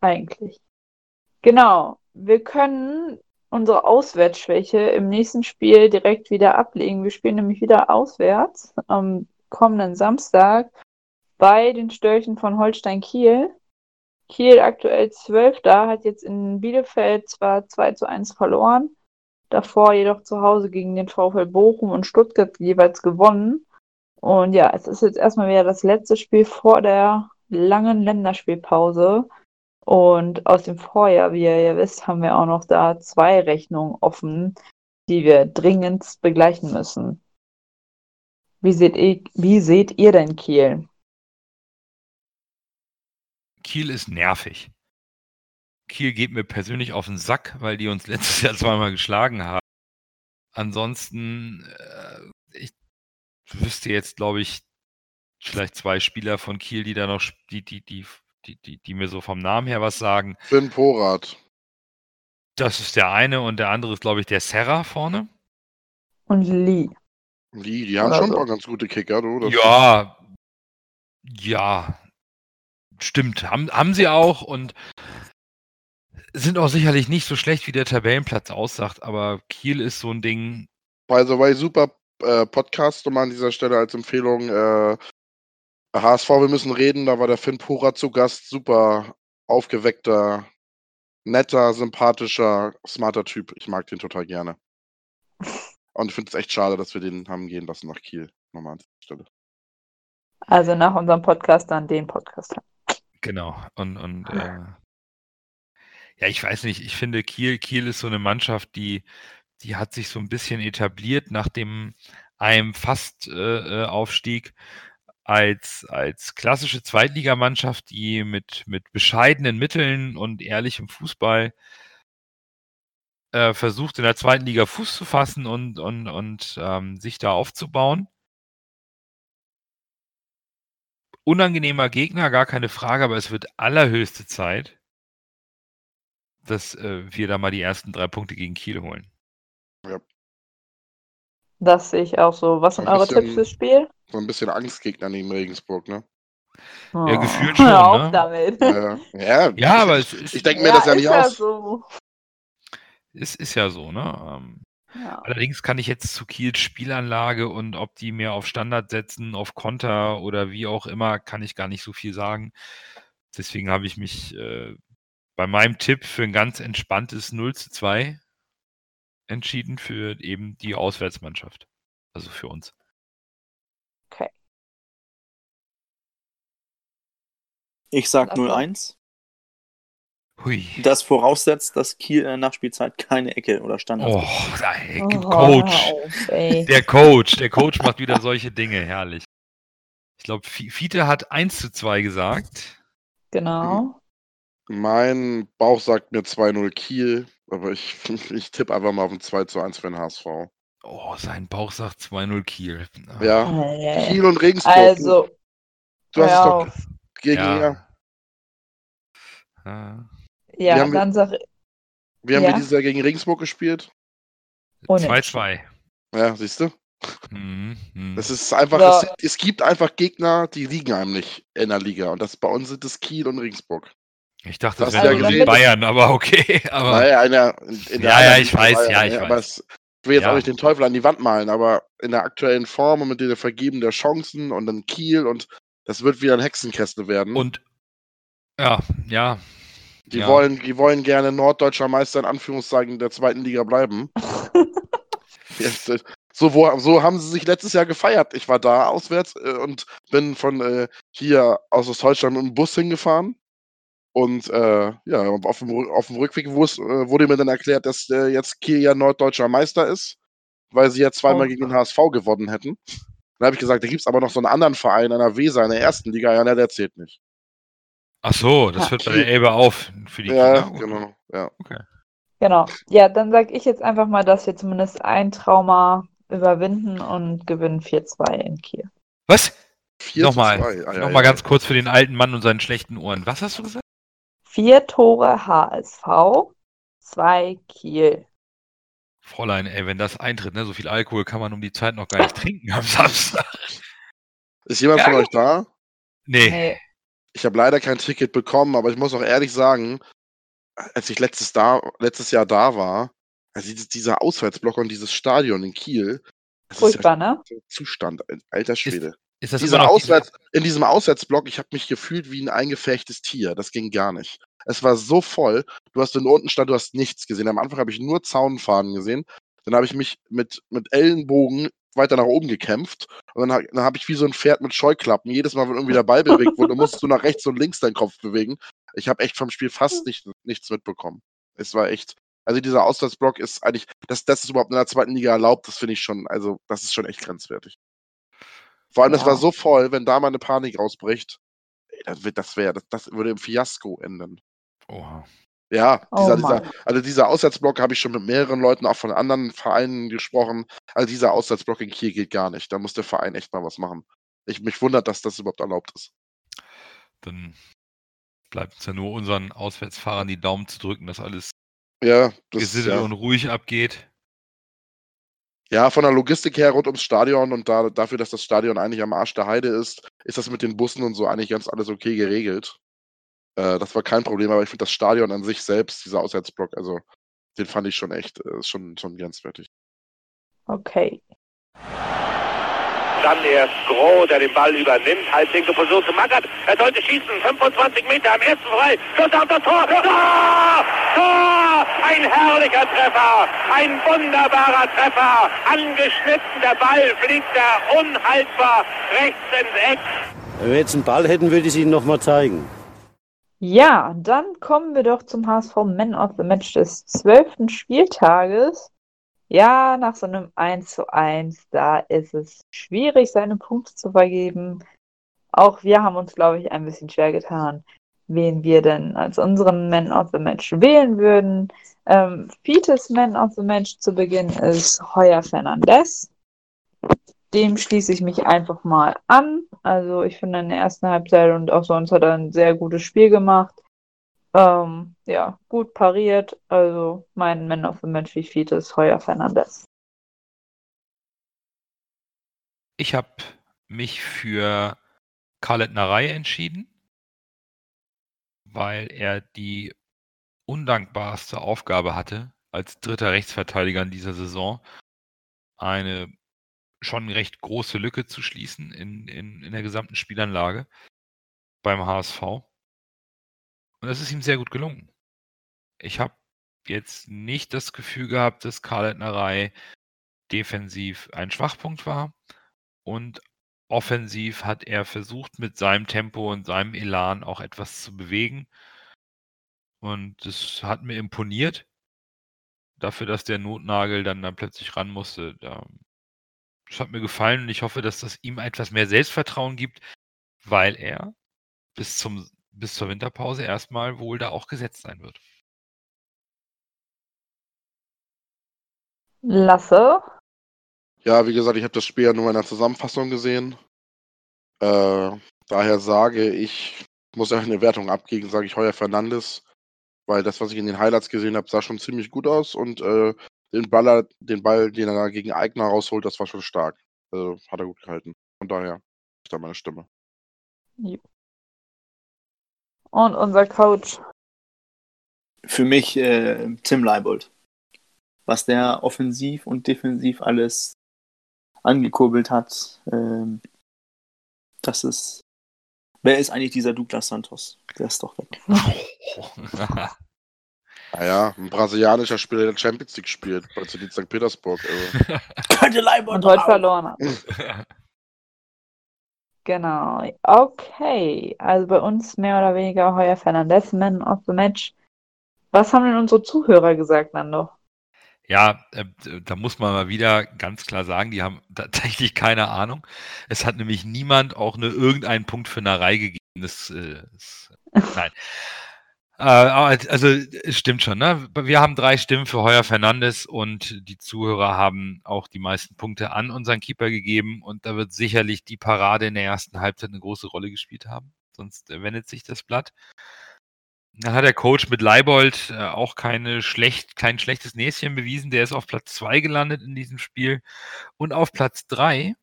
Eigentlich. Genau. Wir können unsere Auswärtsschwäche im nächsten Spiel direkt wieder ablegen. Wir spielen nämlich wieder auswärts am kommenden Samstag bei den Störchen von Holstein Kiel. Kiel aktuell Zwölfter, hat jetzt in Bielefeld zwar 2 zu 1 verloren, davor jedoch zu Hause gegen den VfL Bochum und Stuttgart jeweils gewonnen. Und ja, es ist jetzt erstmal wieder das letzte Spiel vor der langen Länderspielpause. Und aus dem Vorjahr, wie ihr ja wisst, haben wir auch noch da zwei Rechnungen offen, die wir dringend begleichen müssen. Wie seht ihr, wie seht ihr denn Kiel? Kiel ist nervig. Kiel geht mir persönlich auf den Sack, weil die uns letztes Jahr zweimal geschlagen haben. Ansonsten, äh, ich wüsste jetzt, glaube ich, vielleicht zwei Spieler von Kiel, die da noch, die, die, die, die, die, die mir so vom Namen her was sagen. Finn Porat. Das ist der eine und der andere ist, glaube ich, der Serra vorne. Und Lee. Die, die haben Oder schon so. ein paar ganz gute Kicker. Das Ja, ja, stimmt. Haben, haben sie auch und sind auch sicherlich nicht so schlecht, wie der Tabellenplatz aussagt, aber Kiel ist so ein Ding. By the way, super äh, Podcast nochmal an dieser Stelle als Empfehlung. Äh, HSV, wir müssen reden. Da war der Finn Porat zu Gast. Super aufgeweckter, netter, sympathischer, smarter Typ. Ich mag den total gerne. Und ich finde es echt schade, dass wir den haben gehen lassen nach Kiel. Nochmal an dieser Stelle. Also nach unserem Podcast dann den Podcast. Genau. Und, und äh, ja, ich weiß nicht, ich finde Kiel, Kiel ist so eine Mannschaft, die, die hat sich so ein bisschen etabliert nach dem einem fast äh, äh, Aufstieg als, als klassische Zweitligamannschaft, die mit, mit bescheidenen Mitteln und ehrlichem Fußball äh, versucht, in der zweiten Liga Fuß zu fassen und, und, und ähm, sich da aufzubauen. Unangenehmer Gegner, gar keine Frage, aber es wird allerhöchste Zeit, dass äh, wir da mal die ersten drei Punkte gegen Kiel holen. Das sehe ich auch so. Was sind eure bisschen- Tipps fürs Spiel? So ein bisschen Angstgegner neben Regensburg, ne? Ja, gefühlt hör schon, auf ne? damit. Ja, ja, Ja, aber es ist, ich denke mir das ja nicht ist ja aus. so. es ist ja so, ne? Ja. allerdings kann ich jetzt zu Kiels Spielanlage und ob die mehr auf Standard setzen, auf Konter oder wie auch immer, kann ich gar nicht so viel sagen. Deswegen habe ich mich äh, bei meinem Tipp für ein ganz entspanntes 0 zu 2 entschieden für eben die Auswärtsmannschaft. Also für uns. Ich sag Also- 0-1. Hui. Das voraussetzt, dass Kiel in der Nachspielzeit keine Ecke oder Standard Oh, ey, Oh, Coach. auf. Der Coach. Der Coach macht wieder solche Dinge. Herrlich. Ich glaube, Fiete hat 1 zu 2 gesagt. Genau. Mein Bauch sagt mir 2-0 Kiel, aber ich, ich tippe einfach mal auf ein 2 zu 1 für den HSV. Oh, sein Bauch sagt 2-0 Kiel. Ja, Äh, Kiel und Regensburg. Also, du hast es doch gegen Ja. mir. Ja, haben wir- dann sag Wie haben Ja. wir dieses Jahr gegen Regensburg gespielt? Unentschieden. 2-2. Ja, siehst du? Mhm, mhm. Es ist einfach, Ja. es, es gibt einfach Gegner, die liegen einem nicht in der Liga. Und das bei uns sind es Kiel und Regensburg. Ich dachte, Das das wäre gewesen gesehen? Bayern, aber okay. Aber Naja, einer in, in der Ja, ja, ich weiß, war ja, ich aber weiß. Es, ich will jetzt Ja. auch nicht den Teufel an die Wand malen, aber in der aktuellen Form und mit der Vergeben der Chancen und dann Kiel und das wird wieder ein Hexenkessel werden. und ja, ja. Die, ja. wollen, die wollen gerne norddeutscher Meister in Anführungszeichen der zweiten Liga bleiben. Jetzt, äh, So, wo, so haben sie sich letztes Jahr gefeiert. Ich war da auswärts äh, und bin von äh, hier aus Deutschland mit dem Bus hingefahren. Und äh, ja, auf dem, auf dem Rückweg äh, wurde mir dann erklärt, dass äh, jetzt Kiel ja norddeutscher Meister ist, weil sie ja zweimal oh. gegen den HSV gewonnen hätten. Dann habe ich gesagt, da gibt es aber noch so einen anderen Verein, einer Weser in der ersten Liga. Ja, der zählt nicht. Ach so, das hört bei der Elbe auf für die Ja, Kinder. genau. Ja. Okay. Genau. Ja, dann sage ich jetzt einfach mal, dass wir zumindest ein Trauma überwinden und gewinnen 4-2 in Kiel. Was? Nochmal, ah, ja, nochmal ja, ganz kurz für den alten Mann und seinen schlechten Ohren. Was hast du gesagt? Vier Tore HSV, zwei Kiel. Fräulein, ey, wenn das eintritt, ne, so viel Alkohol kann man um die Zeit noch gar nicht trinken am Samstag. Ist jemand ja, von euch da? Nee. nee. Ich habe leider kein Ticket bekommen, aber ich muss auch ehrlich sagen, als ich letztes, da, letztes Jahr da war, also dieser Auswärtsblock und dieses Stadion in Kiel, das Furchtbar, ist ja ne? Zustand, alter Schwede. Ist, ist das Dieser Auswärts, in diesem Auswärtsblock, ich habe mich gefühlt wie ein eingefechtes Tier. Das ging gar nicht. Es war so voll. Du hast in unten stand, du hast nichts gesehen. Am Anfang habe ich nur Zaunfaden gesehen. Dann habe ich mich mit, mit Ellenbogen weiter nach oben gekämpft. Und dann, dann habe ich wie so ein Pferd mit Scheuklappen. Jedes Mal, wenn irgendwie der Ball bewegt wurde, musst du nach rechts und links deinen Kopf bewegen. Ich habe echt vom Spiel fast nicht, nichts mitbekommen. Es war echt. Also dieser Auswärtsblock ist eigentlich, dass das ist überhaupt in der zweiten Liga erlaubt, das finde ich schon, also das ist schon echt grenzwertig. Vor allem, es war so voll, wenn da mal eine Panik ausbricht, das, das wäre, das, das, würde im Fiasko enden. Oha. Ja, oh dieser, dieser, also dieser Auswärtsblock habe ich schon mit mehreren Leuten, auch von anderen Vereinen gesprochen. Also dieser Auswärtsblock in Kiel geht gar nicht. Da muss der Verein echt mal was machen. Ich mich wundert, dass das überhaupt erlaubt ist. Dann bleibt es ja nur unseren Auswärtsfahrern die Daumen zu drücken, dass alles ja, das, gesittet ja. und ruhig abgeht. Ja, von der Logistik her rund ums Stadion und da, dafür, dass das Stadion eigentlich am Arsch der Heide ist, ist das mit den Bussen und so eigentlich ganz alles okay geregelt. Äh, das war kein Problem, aber ich finde das Stadion an sich selbst, dieser Auswärtsblock, also den fand ich schon echt, äh, schon, schon grenzwertig. Okay. Dann erst Groh, der den Ball übernimmt. Halblinke Position zu Mackert. Er sollte schießen. 25 Meter am ersten frei. Schuss auf das Tor. Tor! Tor! Ein herrlicher Treffer. Ein wunderbarer Treffer. Angeschnitten. Der Ball fliegt da unhaltbar rechts ins Eck. Wenn wir jetzt einen Ball hätten, würde ich es Ihnen nochmal zeigen. Ja, dann kommen wir doch zum HSV Man of the Match des zwölften Spieltages. Ja, nach so einem 1 zu 1, da ist es schwierig, seine Punkte zu vergeben. Auch wir haben uns, glaube ich, ein bisschen schwer getan, wen wir denn als unseren Man of the Match wählen würden. Ähm, Fites Man of the Match zu Beginn ist Heuer Fernandez. Dem schließe ich mich einfach mal an. Also ich finde in der ersten Halbzeit und auch sonst hat er ein sehr gutes Spiel gemacht. Ähm, ja, gut pariert. Also mein Man of the Match wie viel ist Heuer Fernandez. Ich habe mich für Khaled Narei entschieden, weil er die undankbarste Aufgabe hatte, als dritter Rechtsverteidiger in dieser Saison eine schon recht große Lücke zu schließen in, in, in der gesamten Spielanlage beim HSV. Und das ist ihm sehr gut gelungen. Ich habe jetzt nicht das Gefühl gehabt, dass Karl defensiv ein Schwachpunkt war. Und offensiv hat er versucht, mit seinem Tempo und seinem Elan auch etwas zu bewegen. Und das hat mir imponiert. Dafür, dass der Notnagel dann, dann plötzlich ran musste. Das hat mir gefallen und ich hoffe, dass das ihm etwas mehr Selbstvertrauen gibt, weil er bis zum bis zur Winterpause erstmal wohl da auch gesetzt sein wird. Lasse? Ja, wie gesagt, ich habe das Spiel ja nur in der Zusammenfassung gesehen. Äh, daher sage ich, muss ja eine Wertung abgeben, sage ich Heuer Fernandes, weil das, was ich in den Highlights gesehen habe, sah schon ziemlich gut aus und äh, den, Baller, den Ball, den er gegen Eigner rausholt, das war schon stark. Also hat er gut gehalten. Von daher ist da meine Stimme. Ja. Und unser Coach. Für mich äh, Tim Leibold. Was der offensiv und defensiv alles angekurbelt hat, äh, das ist. Wer ist eigentlich dieser Douglas Santos? Der ist doch weg. Naja, ein brasilianischer Spieler, der Champions League spielt, bei Zenit St. Petersburg. Also. Könnte Leibold Und heute verloren hat. Genau. Okay. Also bei uns mehr oder weniger Heuer Fernandez, Man of the Match. Was haben denn unsere Zuhörer gesagt, Nando? Ja, äh, da muss man mal wieder ganz klar sagen, die haben tatsächlich keine Ahnung. Es hat nämlich niemand auch nur irgendeinen Punkt für eine Reihe gegeben. Das, äh, das, nein. Äh, also es stimmt schon, ne? Wir haben drei Stimmen für Heuer Fernandes und die Zuhörer haben auch die meisten Punkte an unseren Keeper gegeben und da wird sicherlich die Parade in der ersten Halbzeit eine große Rolle gespielt haben. Sonst wendet sich das Blatt. Dann hat der Coach mit Leibold äh, auch keine schlecht, kein schlechtes Näschen bewiesen. Der ist auf Platz 2 gelandet in diesem Spiel. Und auf Platz 3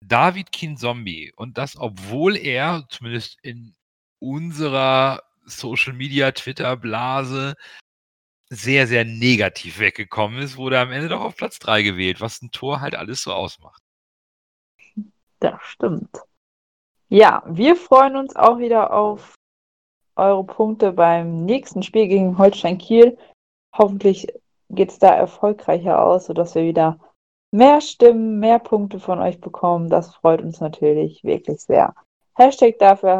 David Kinzombie. Und das, obwohl er, zumindest in unserer Social Media, Twitter-Blase, sehr, sehr negativ weggekommen ist, wurde am Ende doch auf Platz 3 gewählt, was ein Tor halt alles so ausmacht. Das stimmt. Ja, wir freuen uns auch wieder auf eure Punkte beim nächsten Spiel gegen Holstein Kiel. Hoffentlich geht es da erfolgreicher aus, sodass wir wieder mehr Stimmen, mehr Punkte von euch bekommen. Das freut uns natürlich wirklich sehr. Hashtag dafür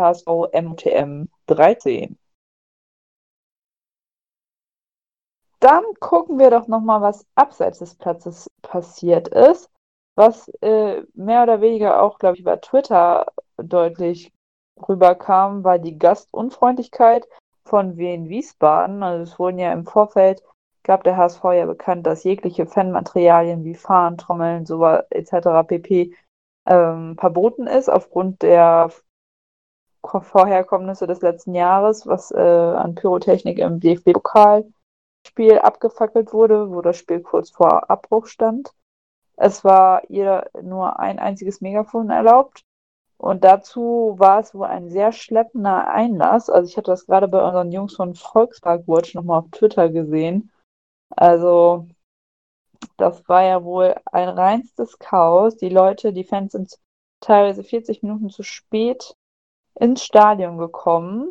HSVMTM13. Dann gucken wir doch nochmal, was abseits des Platzes passiert ist, was äh, mehr oder weniger auch, glaube ich, über Twitter deutlich rüberkam, war die Gastunfreundlichkeit von Wien Wiesbaden. Also es wurden ja im Vorfeld, gab der HSV ja bekannt, dass jegliche Fanmaterialien wie Fahnen, Trommeln, so etc. pp. Ähm, verboten ist aufgrund der Vorherkommnisse des letzten Jahres, was äh, an Pyrotechnik im DFB-Pokalspiel abgefackelt wurde, wo das Spiel kurz vor Abbruch stand. Es war ihr nur ein einziges Megafon erlaubt und dazu war es wohl ein sehr schleppender Einlass. Also ich hatte das gerade bei unseren Jungs von Volkspark Watch nochmal auf Twitter gesehen. Also das war ja wohl ein reinstes Chaos. Die Leute, die Fans sind teilweise 40 Minuten zu spät ins Stadion gekommen.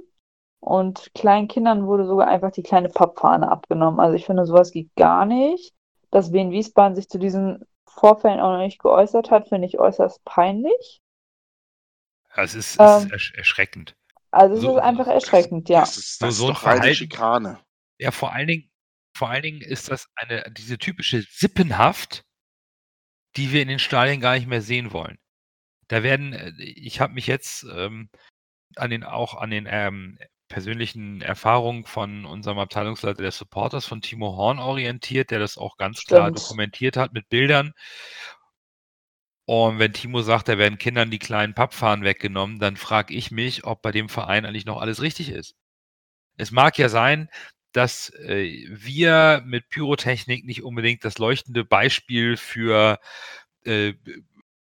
Und kleinen Kindern wurde sogar einfach die kleine Pappfahne abgenommen. Also ich finde, sowas geht gar nicht. Dass Wien Wiesbaden sich zu diesen Vorfällen auch noch nicht geäußert hat, finde ich äußerst peinlich. Ja, es ist, es ist ersch erschreckend. Also es so, ist einfach erschreckend, ja. Das ist, das so, so ist doch eine Schikane. Ja, vor allen Dingen, vor allen Dingen ist das eine, diese typische Sippenhaft, die wir in den Stadien gar nicht mehr sehen wollen. Da werden, äh, ich habe mich jetzt ähm, an den, auch an den ähm, persönlichen Erfahrungen von unserem Abteilungsleiter der Supporters von Timo Horn orientiert, der das auch ganz Stimmt. klar dokumentiert hat mit Bildern. Und wenn Timo sagt, da werden Kindern die kleinen Pappfahnen weggenommen, dann frage ich mich, ob bei dem Verein eigentlich noch alles richtig ist. Es mag ja sein, dass äh, wir mit Pyrotechnik nicht unbedingt das leuchtende Beispiel für äh,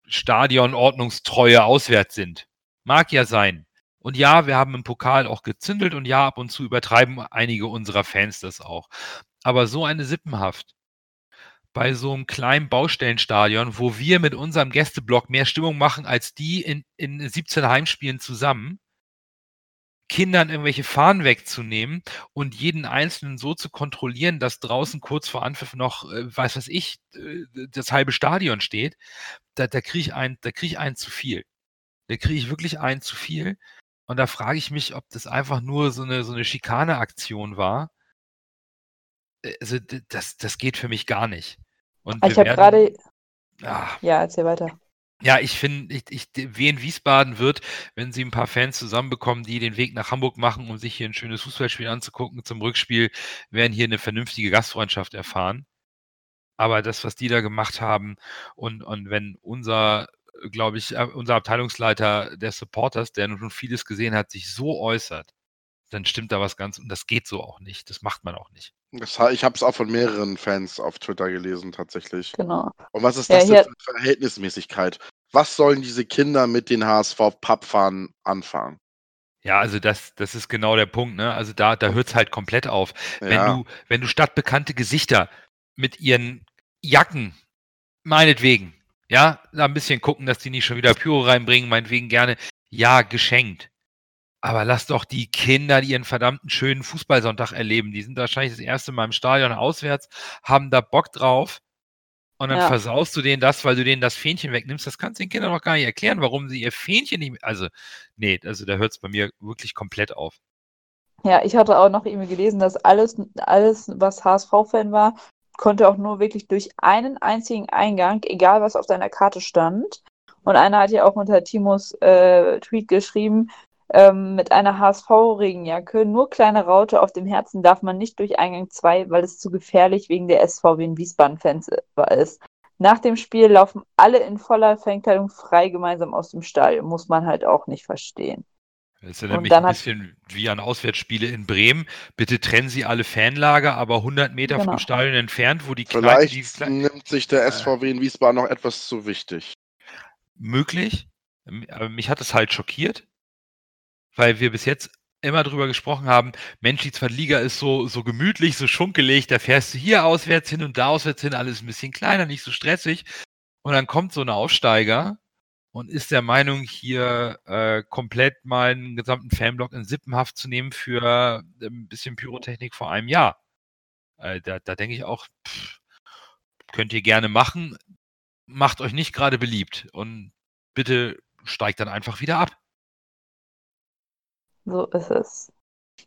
Stadionordnungstreue auswärts sind. Mag ja sein. Und ja, wir haben im Pokal auch gezündelt und ja, ab und zu übertreiben einige unserer Fans das auch. Aber so eine Sippenhaft, bei so einem kleinen Baustellenstadion, wo wir mit unserem Gästeblock mehr Stimmung machen als die in, in 17 Heimspielen zusammen, Kindern irgendwelche Fahnen wegzunehmen und jeden Einzelnen so zu kontrollieren, dass draußen kurz vor Anpfiff noch, äh, weiß was ich, äh, das halbe Stadion steht, da, da kriege ich einen, da kriege ich einen zu viel. Da kriege ich wirklich einen zu viel. Und da frage ich mich, ob das einfach nur so eine, so eine Schikane-Aktion war. Äh, also, das, das geht für mich gar nicht. Und ah, ich habe gerade. Ah. Ja, erzähl weiter. Ja, ich finde, ich, ich, Wien Wiesbaden wird, wenn sie ein paar Fans zusammenbekommen, die den Weg nach Hamburg machen, um sich hier ein schönes Fußballspiel anzugucken zum Rückspiel, werden hier eine vernünftige Gastfreundschaft erfahren. Aber das, was die da gemacht haben und, und wenn unser, glaube ich, äh, unser Abteilungsleiter der Supporters, der nun schon vieles gesehen hat, sich so äußert, dann stimmt da was ganz und das geht so auch nicht. Das macht man auch nicht. Das, ich habe es auch von mehreren Fans auf Twitter gelesen, tatsächlich. Genau. Und was ist das ja, denn für Verhältnismäßigkeit? Was sollen diese Kinder mit den HSV-Pappfahnen anfangen? Ja, also das, das ist genau der Punkt, ne? Also da, da hört es halt komplett auf. Ja. Wenn du, wenn du stadtbekannte Gesichter mit ihren Jacken, meinetwegen, ja, ein bisschen gucken, dass die nicht schon wieder Pyro reinbringen, meinetwegen gerne, ja, geschenkt. Aber lass doch die Kinder ihren verdammten schönen Fußballsonntag erleben. Die sind wahrscheinlich das erste Mal im Stadion auswärts, haben da Bock drauf. Und dann Ja. versaust du denen das, weil du denen das Fähnchen wegnimmst. Das kannst du den Kindern doch gar nicht erklären, warum sie ihr Fähnchen nicht. Also, nee, also da hört es bei mir wirklich komplett auf. Ja, ich hatte auch noch irgendwie gelesen, dass alles, alles, was HSV-Fan war, konnte auch nur wirklich durch einen einzigen Eingang, egal was auf deiner Karte stand. Und einer hat ja auch unter Timos äh, Tweet geschrieben, ähm, mit einer HSV-Regenjacke, nur kleine Raute auf dem Herzen darf man nicht durch Eingang 2, weil es zu gefährlich wegen der SVW in Wiesbaden-Fans äh, ist. Nach dem Spiel laufen alle in voller Fangkleidung frei gemeinsam aus dem Stadion. Muss man halt auch nicht verstehen. Das Und mich dann ein hat- bisschen wie an Auswärtsspiele in Bremen. Bitte trennen Sie alle Fanlager, aber 100 Meter Genau. vom Stadion entfernt, wo die Vielleicht die kleinen nimmt sich der SVW in Wiesbaden noch etwas zu wichtig. möglich. Ähm, Aber mich hat es halt schockiert, weil wir bis jetzt immer drüber gesprochen haben, Mensch, die Zweitliga ist so, so gemütlich, so schunkelig, da fährst du hier auswärts hin und da auswärts hin, alles ein bisschen kleiner, nicht so stressig. Und dann kommt so ein Aufsteiger und ist der Meinung, hier äh, komplett mal einen gesamten Fanblock in Sippenhaft zu nehmen für äh, ein bisschen Pyrotechnik vor einem Jahr. Äh, da da denke ich auch, pff, könnt ihr gerne machen, macht euch nicht gerade beliebt und bitte steigt dann einfach wieder ab. So ist es.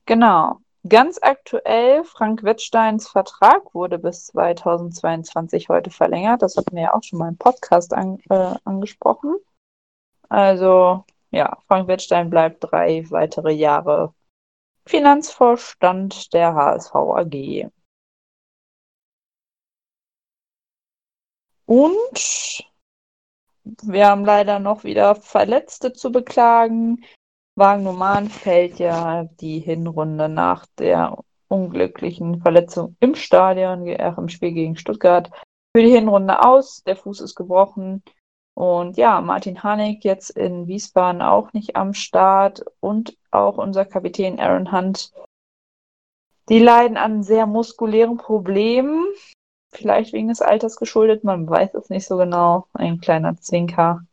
Genau. Ganz aktuell, Frank Wettsteins Vertrag wurde bis 2022 heute verlängert. Das hatten wir ja auch schon mal im Podcast an, äh, angesprochen. Also, ja, Frank Wettstein bleibt drei weitere Jahre Finanzvorstand der HSV AG. Und wir haben leider noch wieder Verletzte zu beklagen. Wagnumann fällt ja die Hinrunde nach der unglücklichen Verletzung im Stadion, äh, im Spiel gegen Stuttgart, für die Hinrunde aus. Der Fuß ist gebrochen. Und ja, Martin Hanek jetzt in Wiesbaden auch nicht am Start und auch unser Kapitän Aaron Hunt. Die leiden an sehr muskulären Problemen. Vielleicht wegen des Alters geschuldet, man weiß es nicht so genau. Ein kleiner Zwinker.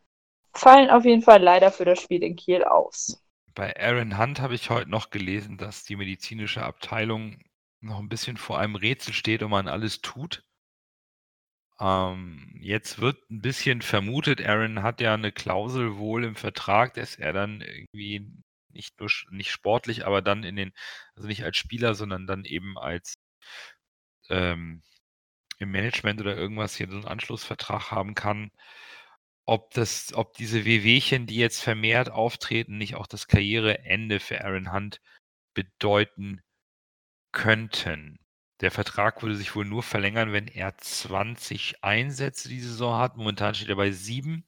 Fallen auf jeden Fall leider für das Spiel in Kiel aus. Bei Aaron Hunt habe ich heute noch gelesen, dass die medizinische Abteilung noch ein bisschen vor einem Rätsel steht und man alles tut. Ähm, jetzt wird ein bisschen vermutet, Aaron hat ja eine Klausel wohl im Vertrag, dass er dann irgendwie nicht nur nicht sportlich, aber dann in den, also nicht als Spieler, sondern dann eben als ähm, im Management oder irgendwas hier so einen Anschlussvertrag haben kann. Ob das, ob diese Wehwehchen, die jetzt vermehrt auftreten, nicht auch das Karriereende für Aaron Hunt bedeuten könnten. Der Vertrag würde sich wohl nur verlängern, wenn er 20 Einsätze die Saison hat. Momentan steht er bei sieben.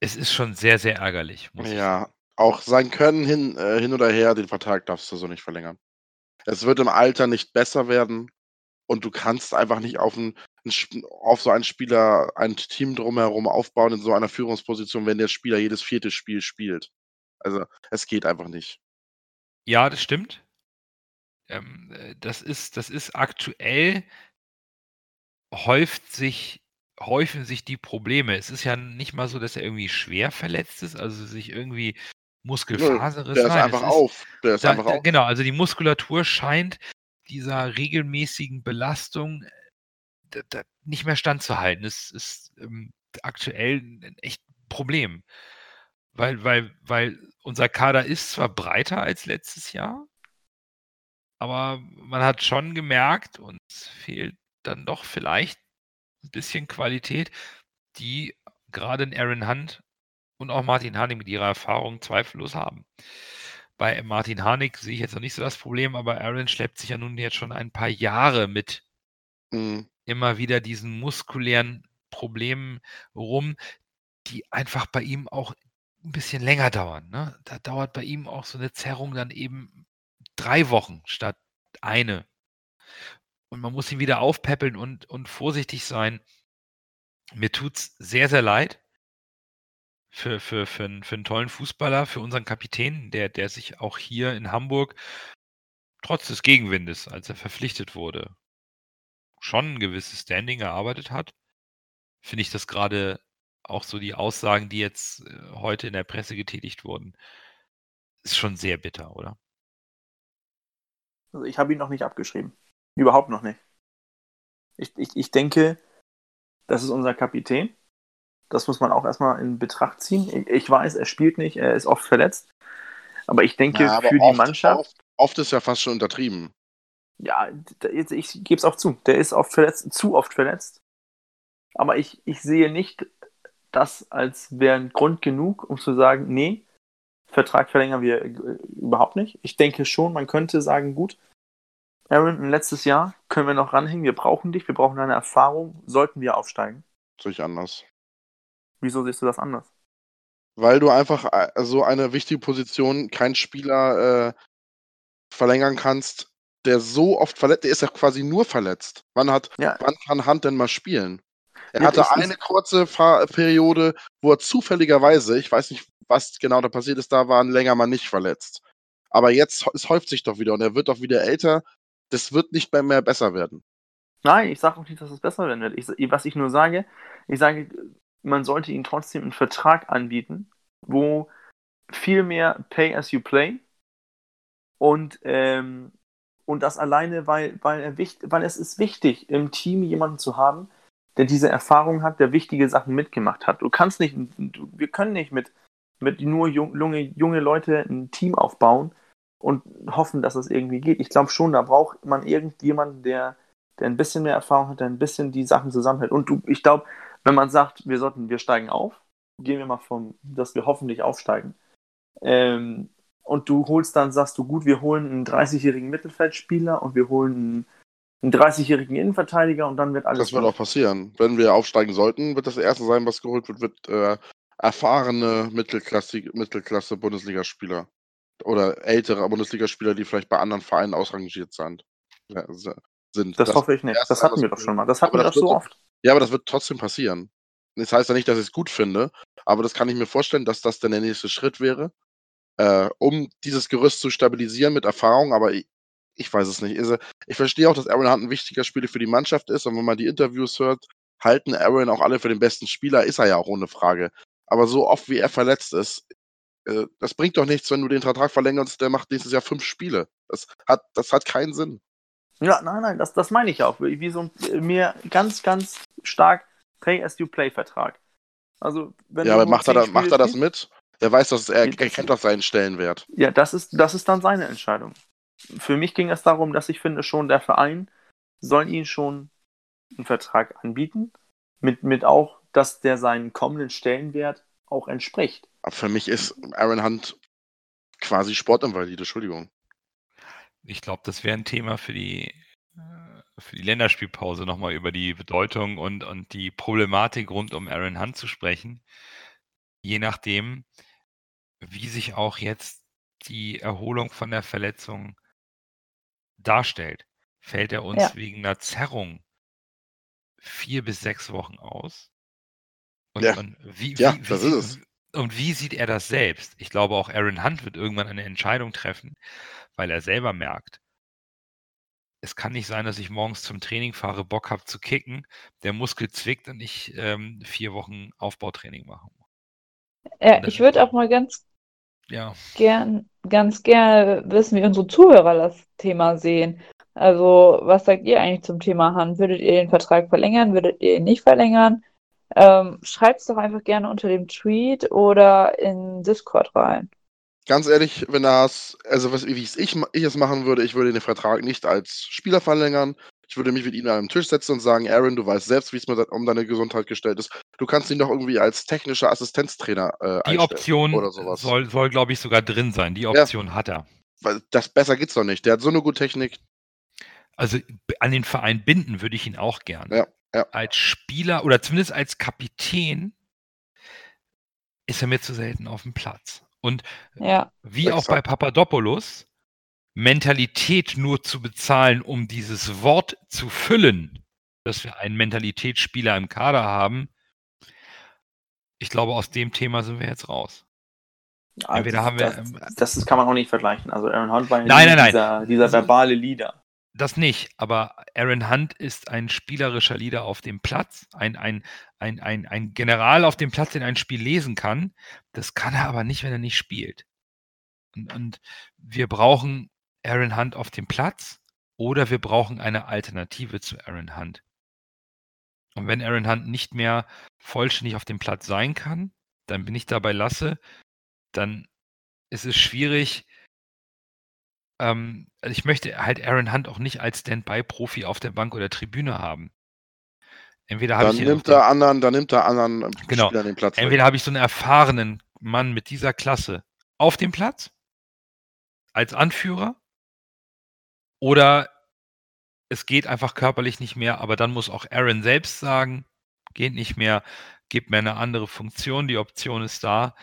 Es ist schon sehr, sehr ärgerlich. Ja, auch sein Können hin, äh, hin oder her, den Vertrag darfst du so nicht verlängern. Es wird im Alter nicht besser werden und du kannst einfach nicht auf, ein, auf so einen Spieler ein Team drumherum aufbauen in so einer Führungsposition, wenn der Spieler jedes vierte Spiel spielt. Also es geht einfach nicht. Ja, das stimmt. Ähm, äh, das ist, das ist aktuell häuft sich, häufen sich die Probleme. Es ist ja nicht mal so, dass er irgendwie schwer verletzt ist, also sich irgendwie Muskelfaserriss. Der ist Nein, einfach es auf. Der ist da, einfach auf. genau, also die Muskulatur scheint dieser regelmäßigen Belastung äh, da, da nicht mehr standzuhalten. Es ist ähm, aktuell ein echt Problem. Weil, weil, weil unser Kader ist zwar breiter als letztes Jahr, aber man hat schon gemerkt, uns fehlt dann doch vielleicht ein bisschen Qualität, die gerade in Aaron Hunt und auch Martin Harnik mit ihrer Erfahrung zweifellos haben. Bei Martin Harnik sehe ich jetzt noch nicht so das Problem, aber Aaron schleppt sich ja nun jetzt schon ein paar Jahre mit Mhm. immer wieder diesen muskulären Problemen rum, die einfach bei ihm auch ein bisschen länger dauern. Ne? Da dauert bei ihm auch so eine Zerrung dann eben drei Wochen statt eine. Und man muss ihn wieder aufpäppeln und, und vorsichtig sein. Mir tut's sehr, sehr leid für, für, für, einen, für einen tollen Fußballer, für unseren Kapitän, der, der sich auch hier in Hamburg trotz des Gegenwindes, als er verpflichtet wurde, schon ein gewisses Standing erarbeitet hat. Finde ich das gerade auch so die Aussagen, die jetzt äh, heute in der Presse getätigt wurden, ist schon sehr bitter, oder? Also ich habe ihn noch nicht abgeschrieben. Überhaupt noch nicht. Ich, ich, ich denke, das ist unser Kapitän. Das muss man auch erstmal in Betracht ziehen. Ich, ich weiß, er spielt nicht, er ist oft verletzt. Aber ich denke, Ja, aber für oft, die Mannschaft. Oft, oft ist ja fast schon untertrieben. Ja, jetzt- ich gebe es auch zu. Der ist oft verletzt, zu oft verletzt. Aber ich, ich sehe nicht das als wäre ein Grund genug, um zu sagen, nee, Vertrag verlängern wir äh, überhaupt nicht. Ich denke schon, man könnte sagen, gut, Aaron, ein letztes Jahr können wir noch ranhängen, wir brauchen dich, wir brauchen deine Erfahrung, sollten wir aufsteigen. Sehe ich anders. Wieso siehst du das anders? Weil du einfach äh, so eine wichtige Position keinen Spieler äh, verlängern kannst, der so oft verletzt, der ist ja quasi nur verletzt. Wann hat, Ja. wann kann Hand denn mal spielen? Er Ja, hatte eine kurze Fahr Periode, wo er zufälligerweise, ich weiß nicht, was genau da passiert ist, da war ein länger mal nicht verletzt. Aber jetzt, es häuft sich doch wieder und er wird doch wieder älter. Das wird nicht mehr, mehr besser werden. Nein, ich sage auch nicht, dass es besser werden wird. Ich, was ich nur sage, ich sage, man sollte ihm trotzdem einen Vertrag anbieten, wo viel mehr Pay as you play und, ähm, und das alleine, weil, weil, er wicht, weil es ist wichtig, im Team jemanden zu haben, der diese Erfahrung hat, der wichtige Sachen mitgemacht hat. Du kannst nicht, du, wir können nicht mit, mit nur jung, junge, junge Leute ein Team aufbauen und hoffen, dass es irgendwie geht. Ich glaube schon, da braucht man irgendjemanden, der, der ein bisschen mehr Erfahrung hat, der ein bisschen die Sachen zusammenhält. Und du, ich glaube, wenn man sagt, wir sollten, wir steigen auf, gehen wir mal vom, dass wir hoffentlich aufsteigen. Ähm, und du holst dann, sagst du, gut, wir holen einen 30-jährigen Mittelfeldspieler und wir holen einen, einen 30-jährigen Innenverteidiger und dann wird alles. Das wird auch passieren. Wenn wir aufsteigen sollten, wird das erste sein, was geholt wird, wird äh, erfahrene Mittelklasse, Mittelklasse Bundesligaspieler. Oder ältere Bundesligaspieler, die vielleicht bei anderen Vereinen ausrangiert sind. Ja, sind. Das, hoffe ich nicht. Das hatten wir doch schon mal. Das hatten wir doch das so oft. Ja, aber das wird trotzdem passieren. Das heißt ja nicht, dass ich es gut finde, aber das kann ich mir vorstellen, dass das dann der nächste Schritt wäre, äh, um dieses Gerüst zu stabilisieren mit Erfahrung, aber ich, ich weiß es nicht. Also, ich verstehe auch, dass Aaron Hunt ein wichtiger Spieler für die Mannschaft ist und wenn man die Interviews hört, halten Aaron auch alle für den besten Spieler, ist er ja auch ohne Frage. Aber so oft wie er verletzt ist, äh, das bringt doch nichts, wenn du den Vertrag verlängerst, der macht nächstes Jahr fünf Spiele. Das hat, das hat keinen Sinn. Ja, nein, nein, das, das meine ich auch. Wie so ein äh, mir ganz, ganz stark Pay-as-you-play-Vertrag. Also, wenn ja, aber macht er, das, macht er das mit? Er weiß, dass er, er das- kennt doch seinen Stellenwert. Ja, das ist, das ist dann seine Entscheidung. Für mich ging es darum, dass ich finde, schon der Verein soll ihn schon einen Vertrag anbieten, mit, mit auch, dass der seinen kommenden Stellenwert auch entspricht. Aber für mich ist Aaron Hunt quasi Sportinvalide, Entschuldigung. Ich glaube, das wäre ein Thema für die, äh, für die Länderspielpause nochmal über die Bedeutung und, und die Problematik rund um Aaron Hunt zu sprechen. Je nachdem, wie sich auch jetzt die Erholung von der Verletzung darstellt. Fällt er uns Ja. wegen einer Zerrung vier bis sechs Wochen aus? Und, Ja. und wie, Ja, wie, wie das sieht, ist es. Und wie sieht er das selbst? Ich glaube, auch Aaron Hunt wird irgendwann eine Entscheidung treffen, weil er selber merkt, es kann nicht sein, dass ich morgens zum Training fahre, Bock habe zu kicken, der Muskel zwickt und ich ähm, vier Wochen Aufbautraining mache. Ja, Das ich würde auch mal ganz Ja, gern, ganz gerne wissen, wie unsere Zuhörer das Thema sehen. Also, was sagt ihr eigentlich zum Thema Hand? Würdet ihr den Vertrag verlängern? Würdet ihr ihn nicht verlängern? Ähm, Schreibt es doch einfach gerne unter dem Tweet oder in Discord rein. Ganz ehrlich, wenn das, also was, wie es ich, ich es machen würde, ich würde den Vertrag nicht als Spieler verlängern. Ich würde mich mit ihm an den Tisch setzen und sagen, Aaron, du weißt selbst, wie es mit, um deine Gesundheit gestellt ist. Du kannst ihn doch irgendwie als technischer Assistenztrainer äh, die Option oder sowas. soll, soll glaube ich, sogar drin sein. Die Option hat er. Weil das besser geht's doch nicht. Der hat so eine gute Technik. Also an den Verein binden würde ich ihn auch gerne. Ja, ja. Als Spieler oder zumindest als Kapitän ist er mir zu selten auf dem Platz. Und Ja, wie auch bei. Papadopoulos, Mentalität nur zu bezahlen, um dieses Wort zu füllen, dass wir einen Mentalitätsspieler im Kader haben. Ich glaube, aus dem Thema sind wir jetzt raus. Entweder haben wir, das, ähm, das, das kann man auch nicht vergleichen. Also Aaron Hunt war Nein, nein, nein. dieser, dieser verbale Leader. Das nicht, aber Aaron Hunt ist ein spielerischer Leader auf dem Platz, ein, ein, ein, ein, ein General auf dem Platz, den ein Spiel lesen kann. Das kann er aber nicht, wenn er nicht spielt. Und, und wir brauchen Aaron Hunt auf dem Platz oder wir brauchen eine Alternative zu Aaron Hunt. Und wenn Aaron Hunt nicht mehr vollständig auf dem Platz sein kann, dann bin ich dabei lasse, dann ist es schwierig. Ähm, also ich möchte halt Aaron Hunt auch nicht als Standby-Profi auf der Bank oder Tribüne haben. Entweder habe Dann ich nimmt er anderen, dann nimmt er anderen Genau. Spielern den Platz. Entweder habe ich so einen erfahrenen Mann mit dieser Klasse auf dem Platz als Anführer oder es geht einfach körperlich nicht mehr, aber dann muss auch Aaron selbst sagen, geht nicht mehr, gib mir eine andere Funktion, die Option ist da.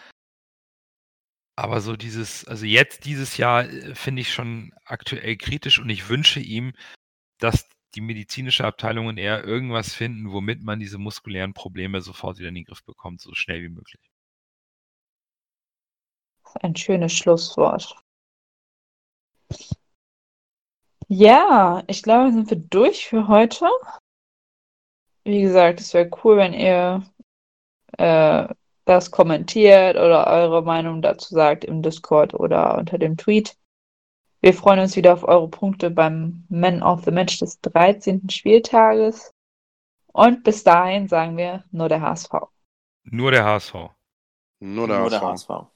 Aber so dieses, also jetzt dieses Jahr äh, finde ich schon aktuell kritisch und ich wünsche ihm, dass die medizinische Abteilung und er irgendwas finden, womit man diese muskulären Probleme sofort wieder in den Griff bekommt, so schnell wie möglich. Ein schönes Schlusswort. Ja, ich glaube, sind wir durch für heute. Wie gesagt, es wäre cool, wenn ihr äh, das kommentiert oder eure Meinung dazu sagt im Discord oder unter dem Tweet. Wir freuen uns wieder auf eure Punkte beim Man of the Match des 13. Spieltages. Und bis dahin sagen wir nur der HSV. Nur der HSV. Nur der Nur der HSV. HSV.